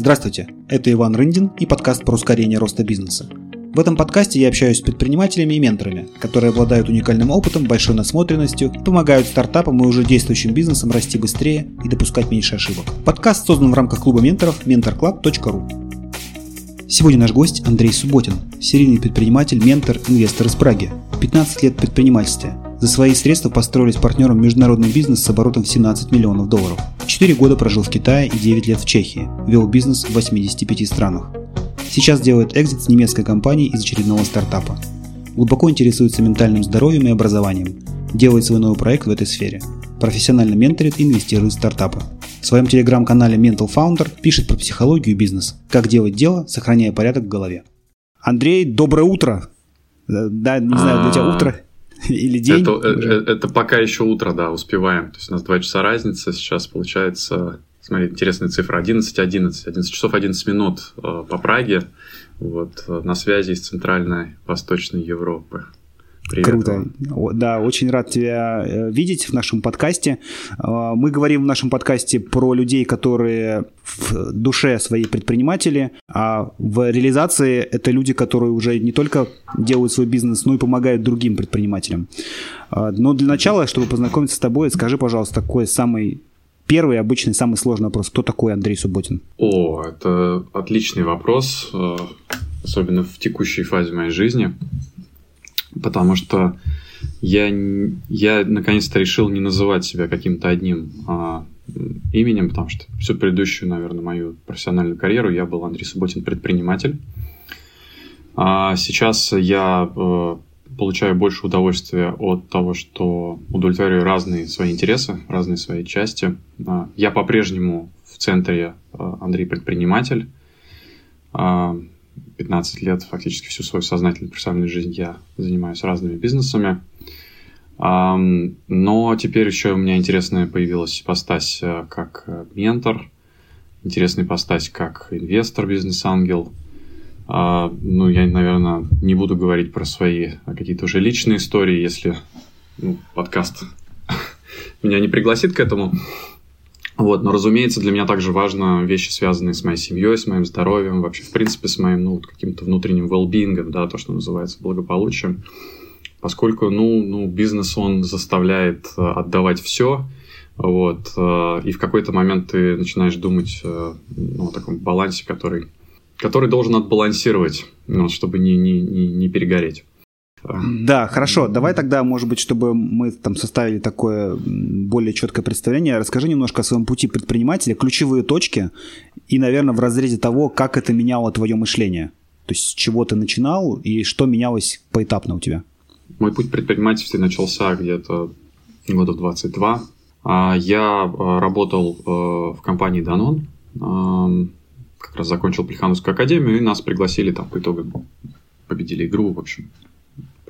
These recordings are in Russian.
Здравствуйте, это Иван Рындин и подкаст про ускорение роста бизнеса. В этом подкасте я общаюсь с предпринимателями и менторами, которые обладают уникальным опытом, большой насмотренностью, помогают стартапам и уже действующим бизнесам расти быстрее и допускать меньше ошибок. Подкаст создан в рамках клуба менторов mentorclub.ru. Сегодня наш гость Андрей Субботин, серийный предприниматель, ментор, инвестор из Праги. 15 лет предпринимательства, за свои средства построили с партнером международный бизнес с оборотом в 17 миллионов долларов. 4 года прожил в Китае и 9 лет в Чехии. Вел бизнес в 85 странах. Сейчас делает экзит с немецкой компанией из очередного стартапа. Глубоко интересуется ментальным здоровьем и образованием. Делает свой новый проект в этой сфере. Профессионально менторит и инвестирует в стартапы. В своем телеграм-канале Mental Founder пишет про психологию и бизнес. Как делать дело, сохраняя порядок в голове. Андрей, доброе утро! Да, не знаю, для тебя утро Или день? Это, это, это пока еще утро, да, успеваем. То есть у нас 2 часа разница. Сейчас получается, смотри, интересная цифра, 11, 11. 11 часов 11 минут э, по Праге. Вот, э, на связи из Центральной Восточной Европы. Привет. Круто. Да, очень рад тебя э, видеть в нашем подкасте. Э, мы говорим в нашем подкасте про людей, которые в душе свои предприниматели, а в реализации это люди, которые уже не только делают свой бизнес, но и помогают другим предпринимателям. Э, но для начала, чтобы познакомиться с тобой, скажи, пожалуйста, такой самый первый, обычный, самый сложный вопрос. Кто такой Андрей Субботин? О, это отличный вопрос, особенно в текущей фазе моей жизни потому что я, я наконец-то решил не называть себя каким-то одним а, именем, потому что всю предыдущую, наверное, мою профессиональную карьеру я был Андрей Субботин предприниматель. А сейчас я а, получаю больше удовольствия от того, что удовлетворяю разные свои интересы, разные свои части. А, я по-прежнему в центре а, Андрей предприниматель. А, 15 лет, фактически всю свою сознательную профессиональную жизнь я занимаюсь разными бизнесами. Но теперь еще у меня интересная появилась ипостась э, как э, ментор, интересная ипостась как инвестор, бизнес-ангел. А, ну, я, наверное, не буду говорить про свои какие-то уже личные истории, если ну, подкаст меня не пригласит к этому. Вот, но, разумеется, для меня также важно вещи, связанные с моей семьей, с моим здоровьем, вообще, в принципе, с моим, ну, каким-то внутренним well да, то, что называется благополучием. Поскольку, ну, ну, бизнес, он заставляет э, отдавать все, вот, э, и в какой-то момент ты начинаешь думать э, ну, о таком балансе, который, который должен отбалансировать, ну, чтобы не, не, не, не перегореть. Да, хорошо. Давай тогда, может быть, чтобы мы там составили такое более четкое представление, расскажи немножко о своем пути предпринимателя, ключевые точки и, наверное, в разрезе того, как это меняло твое мышление. То есть с чего ты начинал и что менялось поэтапно у тебя? Мой путь предпринимательства начался где-то года в 22. А, я а, работал э, в компании Danone, как раз закончил Плехановскую академию, и нас пригласили там по итогам победили игру, в общем,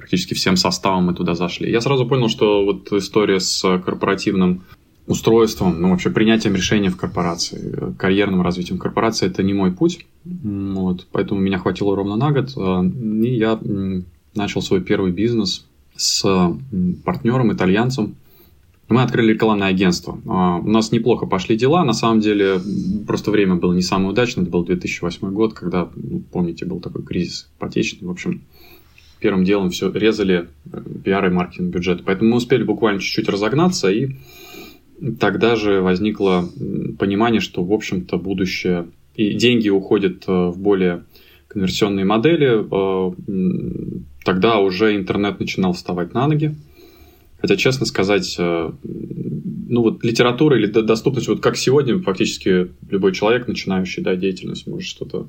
практически всем составом мы туда зашли. Я сразу понял, что вот история с корпоративным устройством, ну, вообще принятием решений в корпорации, карьерным развитием корпорации, это не мой путь. Вот, поэтому меня хватило ровно на год, а, и я начал свой первый бизнес с партнером, итальянцем. Мы открыли рекламное агентство. А, у нас неплохо пошли дела. На самом деле, просто время было не самое удачное. Это был 2008 год, когда, ну, помните, был такой кризис ипотечный. В общем, первым делом все резали э, пиар и маркетинг бюджет. Поэтому мы успели буквально чуть-чуть разогнаться, и тогда же возникло понимание, что, в общем-то, будущее и деньги уходят э, в более конверсионные модели. Э, тогда уже интернет начинал вставать на ноги. Хотя, честно сказать, ну вот литература или доступность, вот как сегодня фактически любой человек, начинающий да, деятельность, может что-то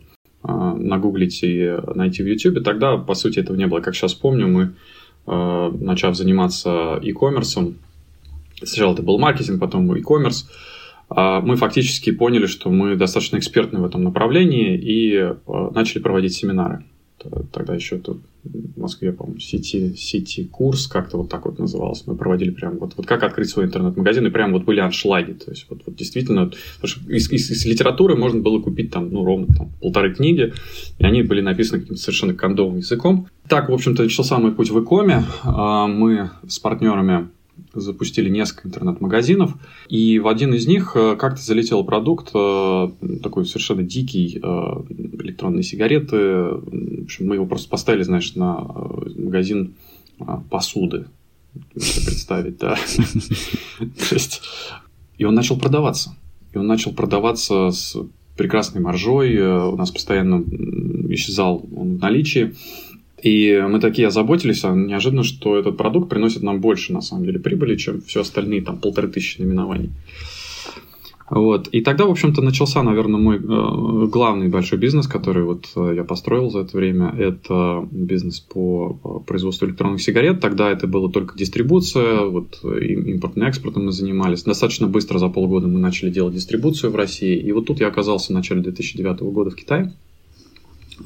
нагуглить и найти в YouTube, тогда, по сути, этого не было. Как сейчас помню, мы, а, начав заниматься e-commerce, сначала это был маркетинг, потом e-commerce, а, мы фактически поняли, что мы достаточно экспертны в этом направлении и начали проводить семинары. Тогда еще тут в Москве, по-моему, сети, сети курс, как-то вот так вот назывался. Мы проводили прям вот, вот как открыть свой интернет-магазин, и прям вот были аншлаги. То есть вот, вот действительно, из, из, из литературы можно было купить там, ну, ровно там, полторы книги, и они были написаны каким-то совершенно кондовым языком. Так, в общем-то, начался мой путь в Икоме. А, мы с партнерами запустили несколько интернет-магазинов, и в один из них э, как-то залетел продукт, э, такой совершенно дикий, электронные сигареты. В общем, мы его просто поставили, знаешь, на магазин посуды. Можете представить, да. И он начал продаваться. И он начал продаваться с прекрасной маржой, у нас постоянно исчезал он в наличии. И мы такие озаботились, а неожиданно, что этот продукт приносит нам больше, на самом деле, прибыли, чем все остальные, там, полторы тысячи наименований. Вот. И тогда, в общем-то, начался, наверное, мой э, главный большой бизнес, который вот э, я построил за это время. Это бизнес по э, производству электронных сигарет. Тогда это было только дистрибуция, вот э, импортным экспортом мы занимались. Достаточно быстро, за полгода мы начали делать дистрибуцию в России. И вот тут я оказался в начале 2009 года в Китае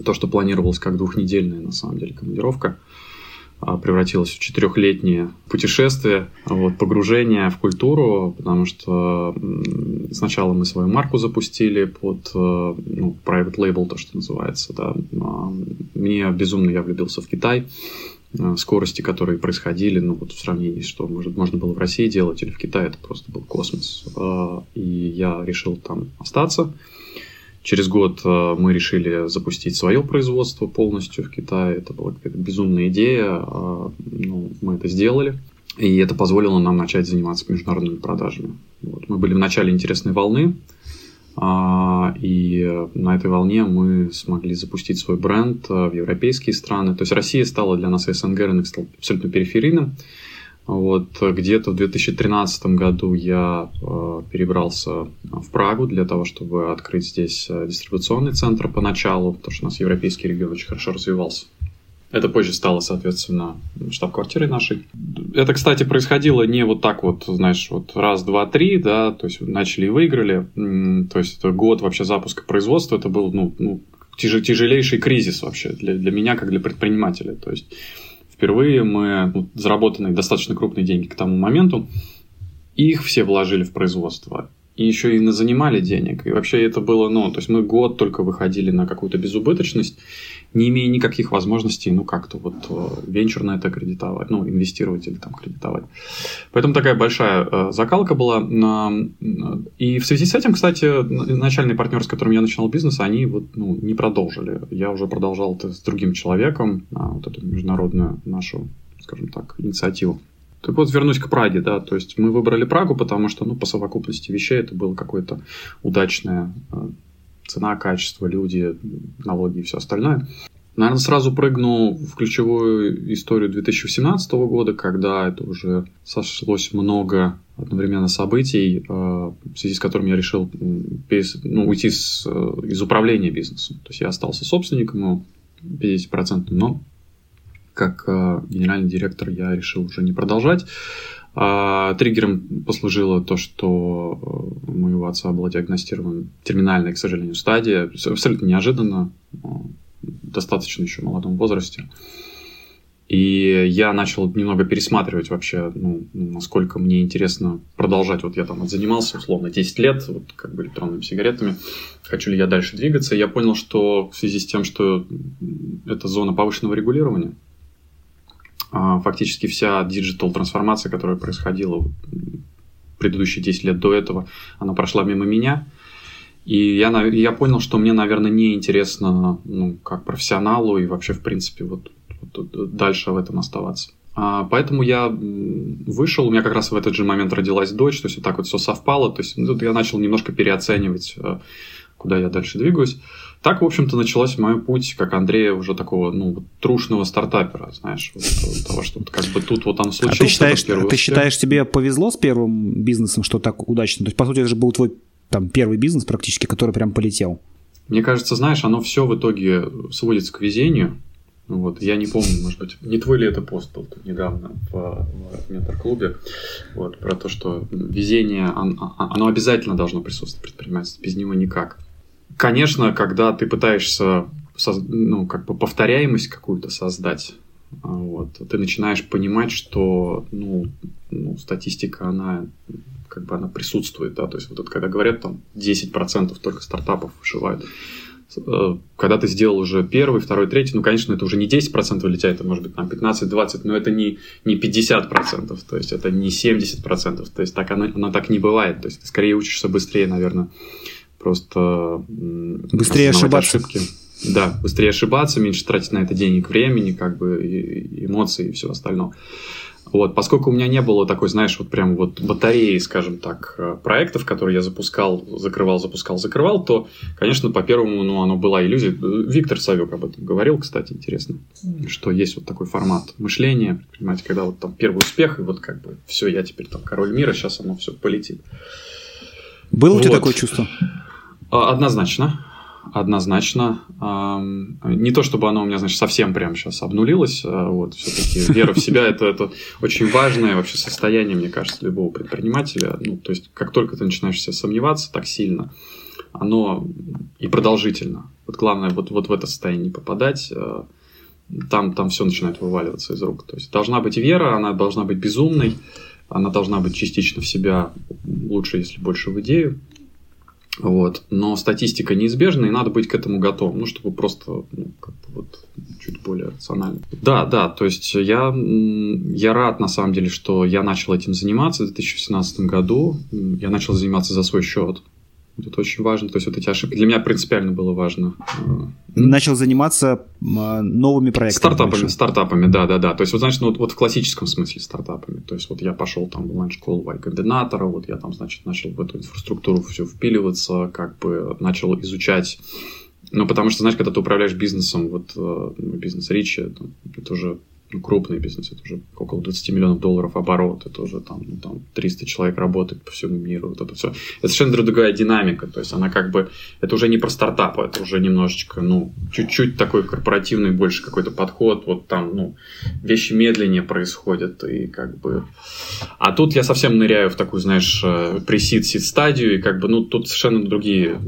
то, что планировалось как двухнедельная, на самом деле, командировка, а, превратилось в четырехлетнее путешествие, вот, погружение в культуру, потому что сначала мы свою марку запустили под э, ну, private label, то, что называется. Да. А, мне безумно я влюбился в Китай. А, скорости, которые происходили, ну вот в сравнении, что может, можно было в России делать или в Китае, это просто был космос. И я решил там остаться. Через год э, мы решили запустить свое производство полностью в Китае. Это была какая-то безумная идея. А, ну, мы это сделали. И это позволило нам начать заниматься международными продажами. Вот. Мы были в начале интересной волны. А, и на этой волне мы смогли запустить свой бренд э, в европейские страны. То есть Россия стала для нас СНГ рынок абсолютно периферийным. Вот где-то в 2013 году я э, перебрался в Прагу для того, чтобы открыть здесь э, дистрибуционный центр поначалу, потому что у нас европейский регион очень хорошо развивался. Это позже стало, соответственно, штаб-квартирой нашей. Это, кстати, происходило не вот так вот, знаешь, вот раз, два, три, да, то есть начали и выиграли. То есть это год вообще запуска производства, это был, ну, ну тяжелейший кризис вообще для, для меня, как для предпринимателя. То есть Впервые мы ну, заработанные достаточно крупные деньги к тому моменту, их все вложили в производство и еще и занимали денег. И вообще это было, ну, то есть мы год только выходили на какую-то безубыточность, не имея никаких возможностей, ну, как-то вот э, венчурно это кредитовать, ну, инвестировать или там кредитовать. Поэтому такая большая э, закалка была. И в связи с этим, кстати, начальный партнер, с которым я начинал бизнес, они вот, ну, не продолжили. Я уже продолжал это с другим человеком, а, вот эту международную нашу, скажем так, инициативу. Так вот, вернусь к Праге, да, то есть мы выбрали Прагу, потому что, ну, по совокупности вещей это было какое-то удачное э, цена, качество, люди, налоги и все остальное. Наверное, сразу прыгну в ключевую историю 2017 года, когда это уже сошлось много одновременно событий, э, в связи с которыми я решил ну, уйти с, э, из управления бизнесом. То есть я остался собственником 50%, но как э, генеральный директор я решил уже не продолжать. А, триггером послужило то, что э, у моего отца была диагностирована терминальная, к сожалению, стадия. Абсолютно неожиданно, достаточно еще в молодом возрасте. И я начал немного пересматривать вообще, ну, насколько мне интересно продолжать. Вот я там занимался условно 10 лет, вот как бы электронными сигаретами. Хочу ли я дальше двигаться? Я понял, что в связи с тем, что это зона повышенного регулирования, фактически вся digital трансформация, которая происходила предыдущие 10 лет до этого, она прошла мимо меня. И я, я понял, что мне, наверное, не интересно, ну, как профессионалу и вообще, в принципе, вот, вот дальше в этом оставаться. А, поэтому я вышел, у меня как раз в этот же момент родилась дочь, то есть вот так вот все совпало, то есть ну, я начал немножко переоценивать, э, куда я дальше двигаюсь. Так, в общем-то, началась мой путь, как Андрея, уже такого, ну, трушного стартапера, знаешь, вот, того, что вот, как бы тут вот он случился. А ты считаешь, а ты считаешь, тебе повезло с первым бизнесом, что так удачно? То есть, по сути, это же был твой там первый бизнес практически, который прям полетел. Мне кажется, знаешь, оно все в итоге сводится к везению. Вот, я не помню, может быть, не твой ли это пост был тут недавно в, в ментор-клубе, вот, про то, что везение, оно, оно обязательно должно присутствовать в предпринимательстве, без него никак. Конечно, когда ты пытаешься ну, как бы повторяемость какую-то создать, а, вот, ты начинаешь понимать, что ну, ну, статистика, она как бы она присутствует, да, то есть вот это, когда говорят там 10% только стартапов выживают, э, когда ты сделал уже первый, второй, третий, ну, конечно, это уже не 10% вылетает, это может быть там 15-20, но это не, не 50%, то есть это не 70%, то есть так оно, оно так не бывает, то есть ты скорее учишься быстрее, наверное, просто... Быстрее ошибаться. Ошибки. Да, быстрее ошибаться, меньше тратить на это денег, времени, как бы, эмоций и все остальное. Вот, поскольку у меня не было такой, знаешь, вот прям вот батареи, скажем так, э, проектов, которые я запускал, закрывал, запускал, закрывал, то, конечно, по первому, ну, оно была иллюзия. Виктор Савюк об этом говорил, кстати, интересно, что есть вот такой формат мышления, понимаете, когда вот там первый успех, и вот как бы все, я теперь там король мира, сейчас оно все полетит. Было вот. у тебя такое чувство? А, однозначно однозначно. Не то, чтобы оно у меня, значит, совсем прям сейчас обнулилось. А вот, все-таки вера в себя это, это очень важное вообще состояние, мне кажется, любого предпринимателя. Ну, то есть, как только ты начинаешь себя сомневаться так сильно, оно и продолжительно. Вот главное вот, вот в это состояние попадать, а, там, там все начинает вываливаться из рук. То есть должна быть вера, она должна быть безумной, она должна быть частично в себя, лучше, если больше в идею. Вот. Но статистика неизбежна, и надо быть к этому готовым, ну, чтобы просто ну, как бы вот, чуть более рационально. Да, да, то есть я, я рад, на самом деле, что я начал этим заниматься в 2017 году. Я начал заниматься за свой счет. Это очень важно. То есть вот эти ошибки для меня принципиально было важно. Начал заниматься а, новыми проектами. Стартапами, больше. стартапами, да, да, да. То есть, вот, значит, ну, вот, вот в классическом смысле стартапами. То есть, вот я пошел там в онлайн-школу Y-комбинатора, вот я там, значит, начал в эту инфраструктуру все впиливаться, как бы начал изучать ну, потому что, знаешь, когда ты управляешь бизнесом, вот э, бизнес Ричи, это уже ну, крупный бизнес, это уже около 20 миллионов долларов оборот, это уже там, ну, там 300 человек работает по всему миру, вот это все. Это совершенно другая динамика, то есть она как бы, это уже не про стартап, это уже немножечко, ну, чуть-чуть такой корпоративный больше какой-то подход, вот там, ну, вещи медленнее происходят, и как бы... А тут я совсем ныряю в такую, знаешь, пресид сид стадию, и как бы, ну, тут совершенно другие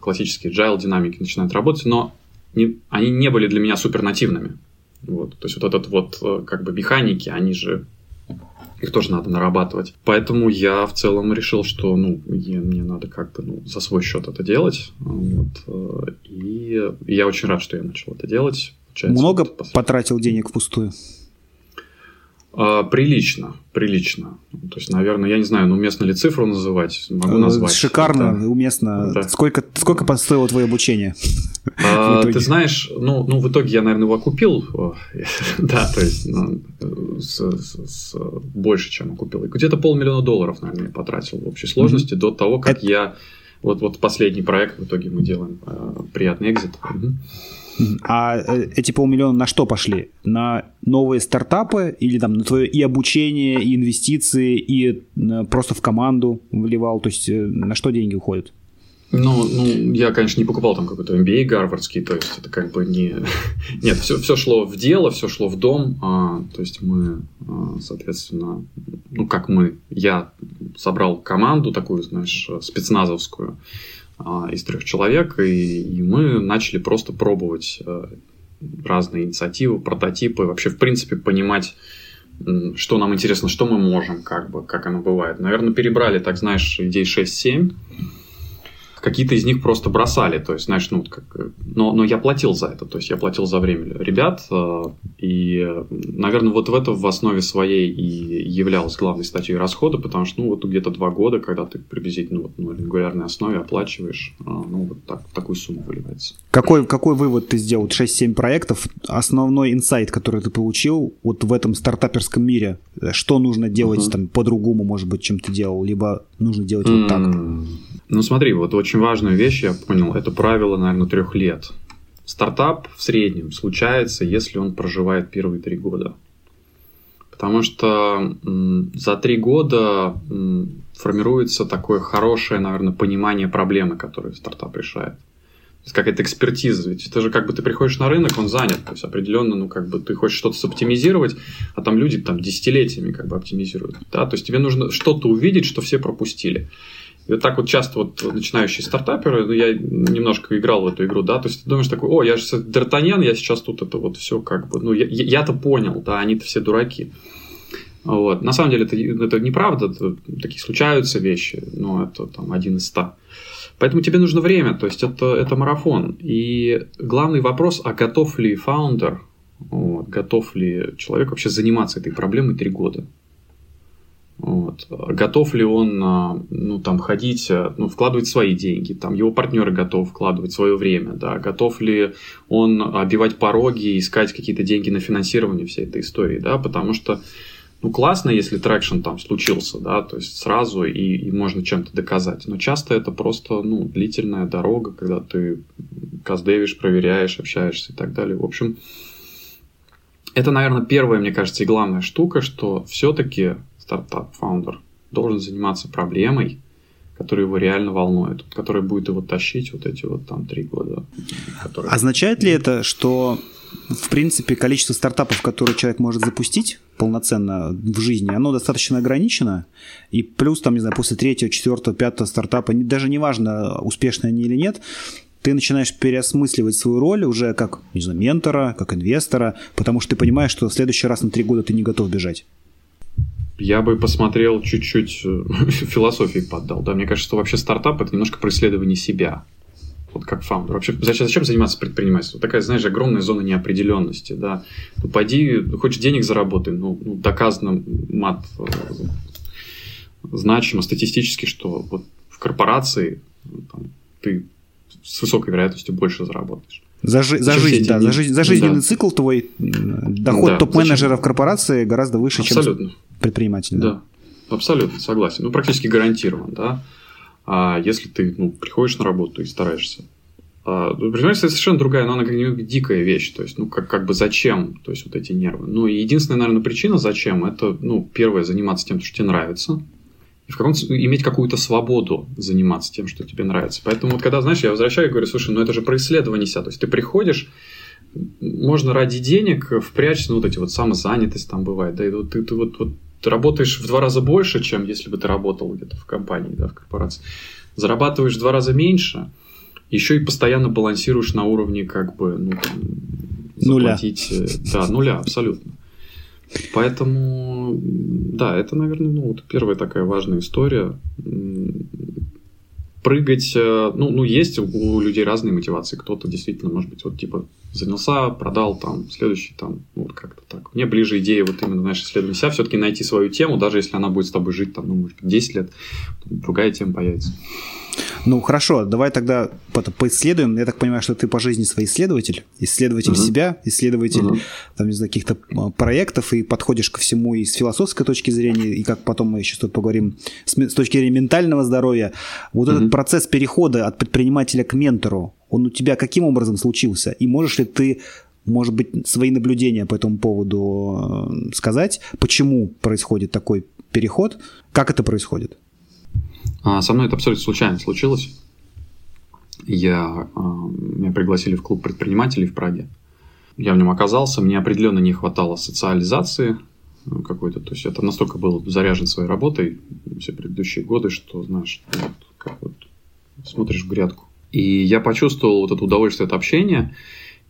классические agile динамики начинают работать, но не, они не были для меня супер нативными. Вот. То есть вот этот вот э, как бы механики, они же их тоже надо нарабатывать. Поэтому я в целом решил, что ну, мне, мне надо как-то ну, за свой счет это делать. Вот. Э, и я очень рад, что я начал это делать. Получается, Много вот, потратил денег впустую? А, прилично, прилично. То есть, наверное, я не знаю, ну, уместно ли цифру называть, могу э, назвать. Шикарно, это... уместно. Да. Сколько, сколько стоило твое обучение? А, ты знаешь, ну, ну, в итоге я, наверное, его окупил, да, то есть ну, с, с, с, больше, чем окупил. Где-то полмиллиона долларов, наверное, я потратил в общей сложности mm-hmm. до того, как это... я... Вот, вот последний проект в итоге мы делаем э, приятный экзит. А э, эти полмиллиона на что пошли? На новые стартапы или там на твое и обучение, и инвестиции, и э, просто в команду вливал? То есть э, на что деньги уходят? Ну, ну, я, конечно, не покупал там какой-то MBA гарвардский, то есть это как бы не... Нет, все, все шло в дело, все шло в дом, а, то есть мы, а, соответственно, ну, как мы, я собрал команду такую, знаешь, спецназовскую, из трех человек, и, и мы начали просто пробовать э, разные инициативы, прототипы, вообще, в принципе, понимать, что нам интересно, что мы можем, как бы, как оно бывает. Наверное, перебрали, так знаешь, идей 6-7, какие-то из них просто бросали, то есть, знаешь, ну, как, но, но я платил за это, то есть я платил за время ребят, э, и, наверное, вот в этом в основе своей и являлась главной статьей расхода, потому что, ну, вот где-то два года, когда ты приблизительно вот, на регулярной основе оплачиваешь, э, ну, вот так, такую сумму выливается. Какой, какой вывод ты сделал? 6-7 проектов, основной инсайт, который ты получил вот в этом стартаперском мире, что нужно делать uh-huh. там по-другому, может быть, чем ты делал, либо нужно делать mm-hmm. вот так? Ну смотри, вот очень важную вещь я понял, это правило, наверное, трех лет. Стартап в среднем случается, если он проживает первые три года. Потому что за три года формируется такое хорошее, наверное, понимание проблемы, которую стартап решает. То есть какая-то экспертиза. Ведь это же как бы ты приходишь на рынок, он занят. То есть определенно, ну как бы ты хочешь что-то соптимизировать, а там люди там десятилетиями как бы оптимизируют. Да? То есть тебе нужно что-то увидеть, что все пропустили. И вот так вот часто вот начинающие стартаперы, ну, я немножко играл в эту игру, да, то есть ты думаешь такой, о, я же Д'Артаньян, я сейчас тут это вот все как бы, ну, я, я-то понял, да, они-то все дураки. Вот. На самом деле это, это неправда, это, такие случаются вещи, но это там один из ста. Поэтому тебе нужно время, то есть это, это марафон. И главный вопрос, а готов ли фаундер, вот, готов ли человек вообще заниматься этой проблемой три года? Вот. Готов ли он а, ну, там, ходить, а, ну, вкладывать свои деньги, там, его партнеры готовы вкладывать свое время, да, готов ли он обивать пороги, искать какие-то деньги на финансирование всей этой истории, да, потому что ну, классно, если traction там случился, да, то есть сразу и, и можно чем-то доказать. Но часто это просто, ну, длительная дорога, когда ты custdev ишь, проверяешь, общаешься и так далее. В общем, это, наверное, первая, мне кажется, и главная штука, что все-таки стартап- founder должен заниматься проблемой, которая его реально волнует, которая будет его тащить вот эти вот там три года. Которые... Означает ли это, что в принципе количество стартапов, которые человек может запустить полноценно в жизни, оно достаточно ограничено, и плюс там, не знаю, после третьего, четвертого, пятого стартапа, даже неважно, успешные они или нет, ты начинаешь переосмысливать свою роль уже как, не знаю, ментора, как инвестора, потому что ты понимаешь, что в следующий раз на три года ты не готов бежать я бы посмотрел чуть-чуть э, философии поддал. Да? Мне кажется, что вообще стартап это немножко преследование себя. Вот как фаундер. Вообще, зачем, зачем заниматься предпринимательством? Такая, знаешь, огромная зона неопределенности. Да? Ну, пойди, хочешь денег заработай, ну, ну доказано мат э, значимо статистически, что вот в корпорации ну, там, ты с высокой вероятностью больше заработаешь. За, жи- за жизнь, да, за, жизнь, за жизненный да. цикл твой доход да, топ-менеджера в корпорации гораздо выше, Абсолютно. чем предприниматель. Да. абсолютно согласен. Ну, практически гарантирован, да. А если ты ну, приходишь на работу и стараешься. А, ну, предпринимательство совершенно другая, но она как дикая вещь. То есть, ну, как, как бы зачем, то есть, вот эти нервы. Ну, единственная, наверное, причина, зачем, это, ну, первое, заниматься тем, что тебе нравится и в каком иметь какую-то свободу заниматься тем, что тебе нравится. Поэтому вот когда, знаешь, я возвращаю и говорю, слушай, ну это же про исследование себя. То есть ты приходишь, можно ради денег впрячь, ну вот эти вот самозанятость там бывает, да, и вот ты, ты вот, вот ты работаешь в два раза больше, чем если бы ты работал где-то в компании, да, в корпорации. Зарабатываешь в два раза меньше, еще и постоянно балансируешь на уровне как бы, ну, там, заплатить... Нуля. Э, да, нуля, абсолютно. Поэтому, да, это, наверное, ну, вот первая такая важная история. Прыгать, э, ну, ну, есть у людей разные мотивации. Кто-то действительно, может быть, вот типа занялся, продал, там, следующий, там, ну, вот как-то так. Мне ближе идея вот именно, знаешь, исследовать себя, все-таки найти свою тему, даже если она будет с тобой жить, там, ну, может быть, 10 лет, другая тема появится. Ну хорошо, давай тогда поисследуем. Я так понимаю, что ты по жизни свой исследователь, исследователь uh-huh. себя, исследователь uh-huh. там, не знаю, каких-то а, проектов, и подходишь ко всему и с философской точки зрения, и как потом мы еще тут поговорим с, с точки зрения ментального здоровья. Вот uh-huh. этот процесс перехода от предпринимателя к ментору, он у тебя каким образом случился? И можешь ли ты может быть, свои наблюдения по этому поводу э, сказать, почему происходит такой переход, как это происходит? А, со мной это абсолютно случайно случилось. Я, а, меня пригласили в клуб предпринимателей в Праге. Я в нем оказался, мне определенно не хватало социализации ну, какой-то. То есть это настолько был заряжен своей работой все предыдущие годы, что, знаешь, вот, как вот смотришь в грядку. И я почувствовал вот это удовольствие от общения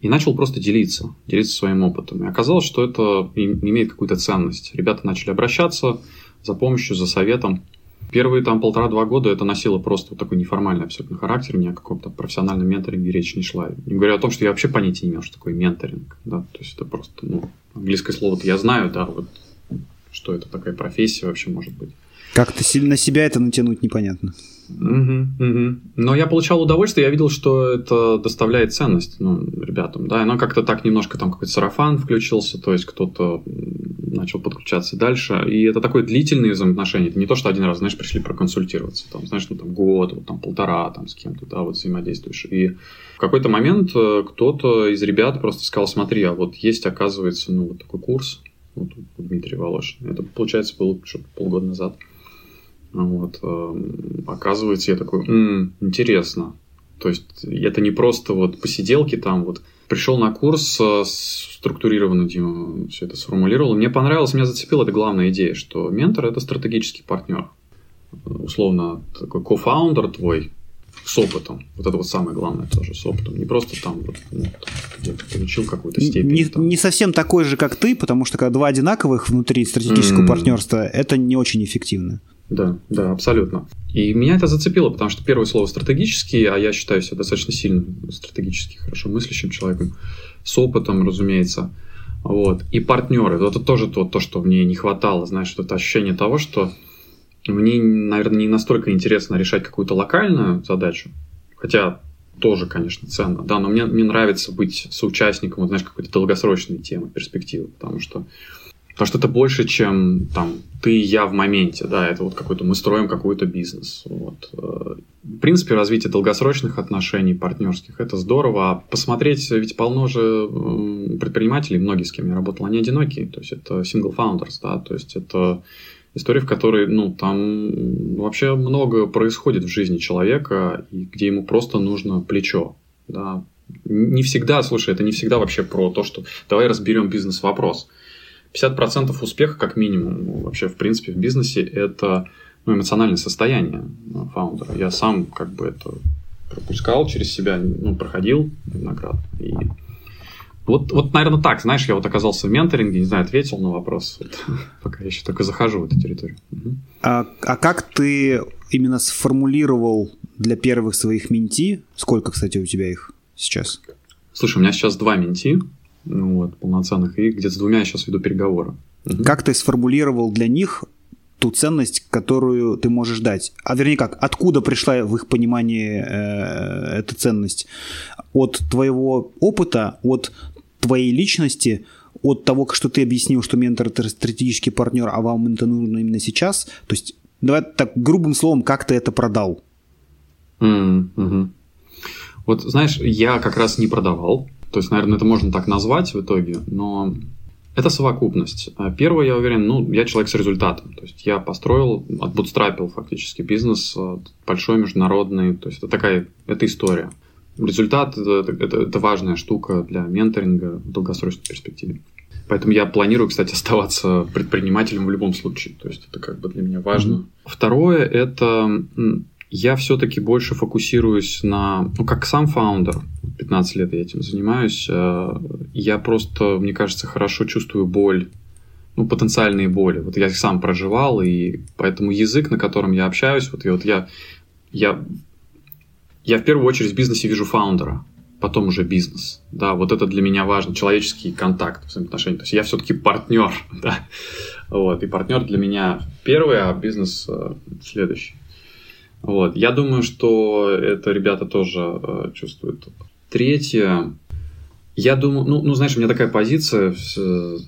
и начал просто делиться, делиться своим опытом. И оказалось, что это имеет какую-то ценность. Ребята начали обращаться за помощью, за советом. Первые там полтора-два года это носило просто вот такой неформальный абсолютно характер, ни о каком-то профессиональном менторинге речь не шла. Не говоря о том, что я вообще понятия не имел, что такое менторинг. Да? То есть это просто, ну, английское слово-то я знаю, да, вот что это такая профессия вообще может быть. Как то на себя это натянуть непонятно. Угу, угу. Но я получал удовольствие, я видел, что это доставляет ценность ну, ребятам, да, и оно как-то так немножко там какой-то сарафан включился, то есть кто-то начал подключаться дальше, и это такое длительное взаимоотношение, это не то, что один раз, знаешь, пришли проконсультироваться, там, знаешь, ну там год, вот, там полтора, там с кем-то, да, вот взаимодействуешь, и в какой-то момент э, кто-то из ребят просто сказал, смотри, а вот есть, оказывается, ну, вот такой курс, вот у Дмитрия Волошина, это, получается, было что-то полгода назад, вот. Эм, оказывается, я такой, м-м, интересно. То есть это не просто вот посиделки там вот. Пришел на курс, э, структурированно Дима все это сформулировал. Мне понравилось, меня зацепила эта главная идея, что ментор – это стратегический партнер. Условно, такой кофаундер твой, с опытом. Вот это вот самое главное тоже, с опытом. Не просто там вот, ну, где-то получил какую-то степень. Не, не совсем такой же, как ты, потому что когда два одинаковых внутри стратегического mm-hmm. партнерства, это не очень эффективно. да, да, абсолютно. И меня это зацепило, потому что первое слово стратегический, а я считаю себя достаточно сильно стратегически хорошо мыслящим человеком, с опытом, разумеется. Вот. И партнеры. Вот это тоже то, то, что мне не хватало, знаешь, это ощущение того, что мне, наверное, не настолько интересно решать какую-то локальную задачу, хотя тоже, конечно, ценно, да, но мне, мне нравится быть соучастником, вот, знаешь, какой-то долгосрочной темы, перспективы, потому что Потому что это больше, чем там ты и я в моменте, да, это вот какой-то мы строим какой-то бизнес. Вот. В принципе, развитие долгосрочных отношений партнерских это здорово. А посмотреть, ведь полно же предпринимателей, многие с кем я работал, они одинокие, то есть это single founders, да, то есть это история, в которой, ну, там вообще много происходит в жизни человека, и где ему просто нужно плечо, да. Не всегда, слушай, это не всегда вообще про то, что давай разберем бизнес-вопрос. 50% успеха, как минимум, ну, вообще, в принципе, в бизнесе, это ну, эмоциональное состояние фаундера. Я сам как бы это пропускал через себя, ну, проходил неоднократно. И вот, вот, наверное, так, знаешь, я вот оказался в менторинге, не знаю, ответил на вопрос, вот, пока я еще только захожу в эту территорию. Угу. А, а как ты именно сформулировал для первых своих менти, сколько, кстати, у тебя их сейчас? Слушай, у меня сейчас два менти, ну, вот, полноценных, и где-то с двумя я сейчас веду переговоры. Угу. Как ты сформулировал для них ту ценность, которую ты можешь дать? А вернее как, откуда пришла в их понимании э, эта ценность? От твоего опыта, от твоей личности, от того, что ты объяснил, что ментор это стратегический партнер, а вам это нужно именно сейчас? То есть, давай так грубым словом, как ты это продал? Mm-hmm. Вот знаешь, я как раз не продавал. То есть, наверное, это можно так назвать в итоге, но это совокупность. А первое, я уверен, ну, я человек с результатом. То есть я построил, отбутстрапил фактически бизнес э, большой, международный. То есть это такая, это история. Результат это, это, это важная штука для менторинга в долгосрочной перспективе. Поэтому я планирую, кстати, оставаться предпринимателем в любом случае. То есть это как бы для меня важно. Mm-hmm. Второе это я все-таки больше фокусируюсь на, ну, как сам фаундер, 15 лет я этим занимаюсь, э, я просто, мне кажется, хорошо чувствую боль, ну, потенциальные боли. Вот я их сам проживал, и поэтому язык, на котором я общаюсь, вот, и вот я, я, я в первую очередь в бизнесе вижу фаундера, потом уже бизнес. Да, вот это для меня важно, человеческий контакт, взаимоотношения. То есть я все-таки партнер, да. Вот, и партнер для меня первый, а бизнес э, следующий. Вот. Я думаю, что это ребята тоже э, чувствуют. Третье. Я думаю, ну, ну, знаешь, у меня такая позиция,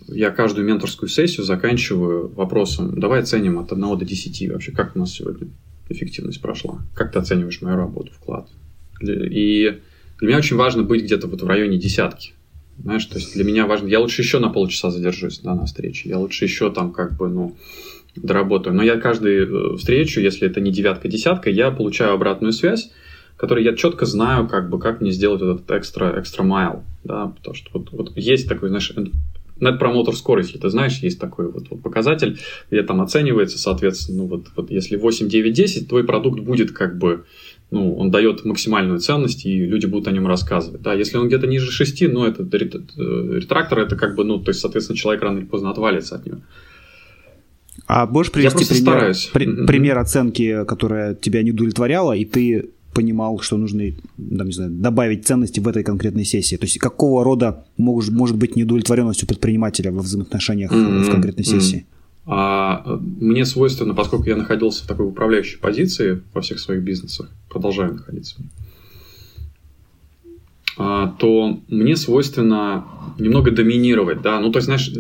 я каждую менторскую сессию заканчиваю вопросом, давай оценим от 1 до 10 вообще, как у нас сегодня эффективность прошла, как ты оцениваешь мою работу, вклад. И для меня очень важно быть где-то вот в районе десятки. Знаешь, то есть для меня важно, я лучше еще на полчаса задержусь да, на встрече, я лучше еще там как бы, ну, доработаю. Но я каждую э, встречу, если это не девятка, десятка, я получаю обратную связь, которой я четко знаю, как бы, как мне сделать этот экстра, экстра майл, да, потому что вот, вот есть такой, знаешь, Net Promoter Score, если ты знаешь, есть такой вот, вот показатель, где там оценивается, соответственно, ну вот, вот если 8, 9, 10, твой продукт будет как бы, ну, он дает максимальную ценность, и люди будут о нем рассказывать. Да, если он где-то ниже 6, ну, это э, ретрактор, это как бы, ну, то есть, соответственно, человек рано или поздно отвалится от него. А можешь привести пример, при, mm-hmm. пример оценки, которая тебя не удовлетворяла, и ты понимал, что нужно там, не знаю, добавить ценности в этой конкретной сессии? То есть какого рода может, может быть неудовлетворенность у предпринимателя во взаимоотношениях mm-hmm. в конкретной сессии? Mm-hmm. А мне свойственно, поскольку я находился в такой управляющей позиции во всех своих бизнесах, продолжаю находиться, а, то мне свойственно немного доминировать, да, ну, то есть, знаешь,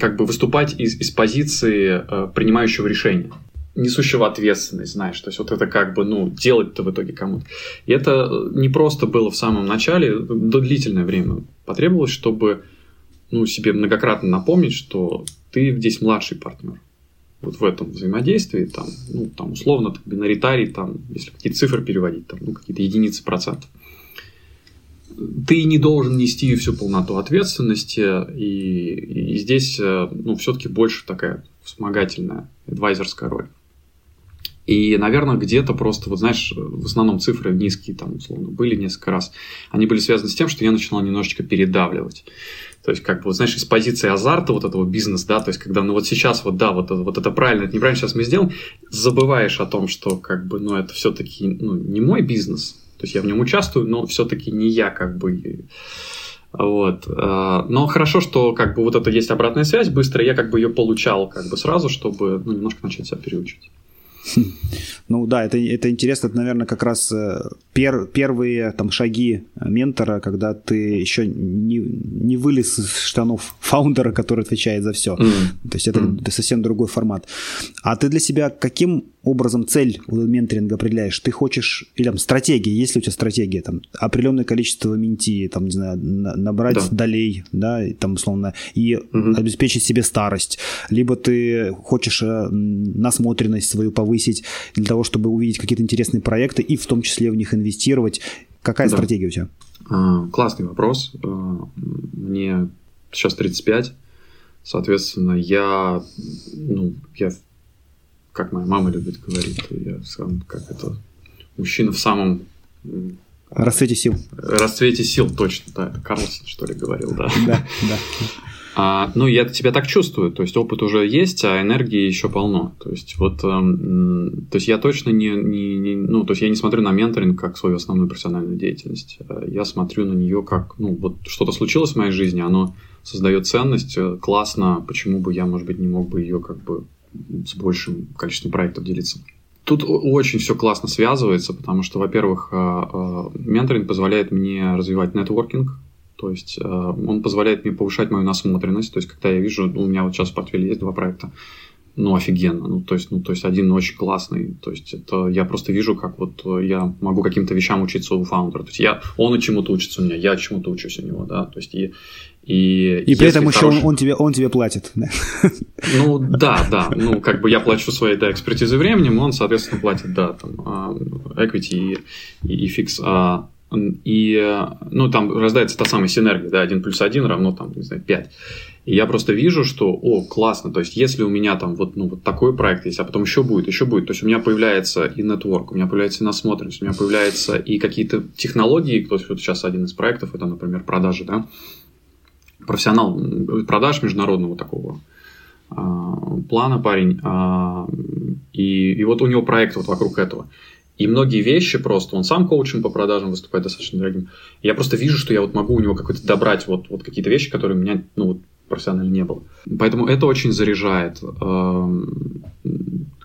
как бы выступать из, из позиции э, принимающего решения, несущего ответственность, знаешь, то есть вот это как бы, ну, делать-то в итоге кому-то. И это не просто было в самом начале, до длительное время потребовалось, чтобы, ну, себе многократно напомнить, что ты здесь младший партнер. Вот в этом взаимодействии, там, ну, там, условно, там, бинаритарий, там, если какие-то цифры переводить, там, ну, какие-то единицы процентов ты не должен нести всю полноту ответственности, и, и здесь, э, ну, все-таки больше такая вспомогательная, адвайзерская роль. И, наверное, где-то просто, вот знаешь, в основном цифры низкие, там, условно, были несколько раз. Они были связаны с тем, что я начинал немножечко передавливать. То есть, как бы, вот, знаешь, из позиции азарта вот этого бизнеса, да, то есть, когда, ну, вот сейчас, вот, да, вот, вот это правильно, это неправильно сейчас мы сделаем, забываешь о том, что, как бы, ну, это все-таки, ну, не мой бизнес, то есть, я в нем участвую, но все-таки не я, как бы, вот. Э, но хорошо, что как бы вот это есть обратная связь быстро, я как бы ее получал как бы сразу, чтобы ну, немножко начать себя переучить. Ну да, это, это интересно, это, наверное, как раз э, пер, первые там шаги ментора, когда ты еще не, не вылез из штанов фаундера, который отвечает за все. Mm-hmm. То есть это, mm-hmm. это совсем другой формат. А ты для себя каким образом цель менторинга определяешь? Ты хочешь, или там стратегия, есть ли у тебя стратегия, там определенное количество менти, там, не знаю, набрать да. долей, да, там, условно, и угу. обеспечить себе старость, либо ты хочешь э, насмотренность свою повысить для того, чтобы увидеть какие-то интересные проекты и в том числе в них инвестировать. Какая да. стратегия у тебя? А, классный вопрос. А, мне сейчас 35, соответственно, я, ну, я как моя мама любит говорить, я сам, как это, мужчина в самом... Расцвете сил. Расцвете сил, точно, да, это Карлсон, что ли, говорил, да. Да, да. А, ну, я тебя так чувствую, то есть опыт уже есть, а энергии еще полно. То есть вот, эм, то есть я точно не, не, не, ну, то есть я не смотрю на менторинг как свою основную профессиональную деятельность. Э, я смотрю на нее как, ну, вот что-то случилось в моей жизни, оно создает ценность, э, классно, почему бы я, может быть, не мог бы ее как бы с большим количеством проектов делиться. Тут очень все классно связывается, потому что, во-первых, э, э, менторинг позволяет мне развивать нетворкинг, то есть э, он позволяет мне повышать мою насмотренность. То есть, когда я вижу, у меня вот сейчас в портфеле есть два проекта, ну, офигенно. Ну, то есть, ну, то есть один очень классный. То есть, это я просто вижу, как вот я могу каким-то вещам учиться у фаундера. То есть, я, он чему-то учится у меня, я чему-то учусь у него, да. То есть, и, и, и при этом хороший... еще он, он, тебе, он тебе платит. Ну, да, да. Ну, как бы я плачу своей, да, экспертизой временем, он, соответственно, платит, да, там, а, equity и, и, и fix. А, и, ну, там рождается та самая синергия, да, 1 плюс 1 равно, там, не знаю, 5. И я просто вижу, что, о, классно, то есть, если у меня там вот, ну, вот такой проект есть, а потом еще будет, еще будет, то есть, у меня появляется и нетворк, у меня появляется и насмотренность, у меня появляется и какие-то технологии, то есть, вот сейчас один из проектов, это, например, продажи, да, профессионал продаж международного такого а, плана парень, а, и, и вот у него проект вот вокруг этого. И многие вещи просто, он сам коучем по продажам выступает достаточно дорогим. Я просто вижу, что я вот могу у него какой-то добрать вот, вот какие-то вещи, которые у меня, ну, вот, профессионально не было. Поэтому это очень заряжает.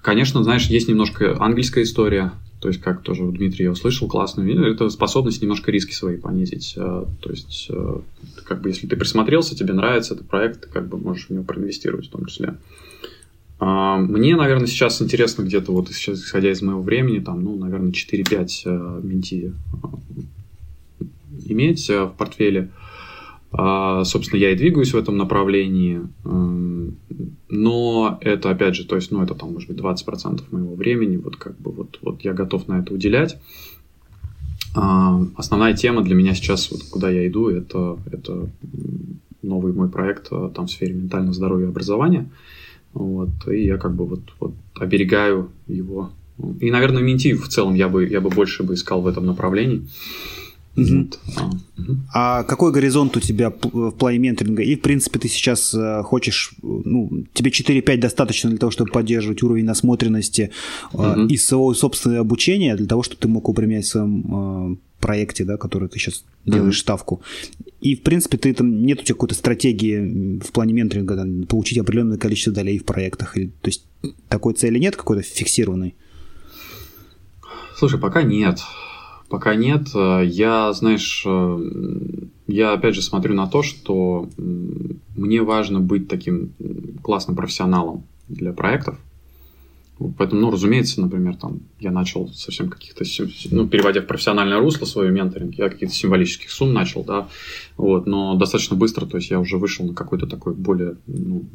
Конечно, знаешь, есть немножко ангельская история, то есть, как тоже у Дмитрия я услышал, классно, это способность немножко риски свои понизить. А, то есть, э, как бы, если ты присмотрелся, тебе нравится этот проект, ты как бы можешь в него проинвестировать в том числе. А, мне, наверное, сейчас интересно где-то, вот сейчас, исходя из моего времени, там, ну, наверное, 4-5 э, менти э, иметь э, в портфеле. А, собственно, я и двигаюсь в этом направлении. Но это, опять же, то есть, ну, это там, может быть, 20% моего времени. Вот как бы вот, вот я готов на это уделять. А, основная тема для меня сейчас, вот куда я иду, это, это новый мой проект там в сфере ментального здоровья и образования. Вот, и я как бы вот, вот оберегаю его. И, наверное, менти в целом я бы, я бы больше бы искал в этом направлении. Вот. А, какой горизонт у тебя в плане менторинга? И, в принципе, ты сейчас э, хочешь, ну, тебе 4-5 достаточно для того, чтобы поддерживать уровень насмотренности угу. и своего собственного обучения, для того, чтобы ты мог упрямять в своем э, проекте, да, который ты сейчас делаешь mm-hmm. ставку. И, в принципе, ты там нет у тебя какой-то стратегии в плане менторинга, там, получить определенное количество долей в проектах. Или, то есть такой цели нет какой-то фиксированной? Слушай, пока нет. Пока нет. Я, знаешь, я опять же смотрю на то, что мне важно быть таким классным профессионалом для проектов. Поэтому, ну, разумеется, например, там я начал совсем каких-то, ну, переводя в профессиональное русло свой менторинг, я каких-то символических сумм начал, да, вот, но достаточно быстро, то есть я уже вышел на какой-то такой более, ну,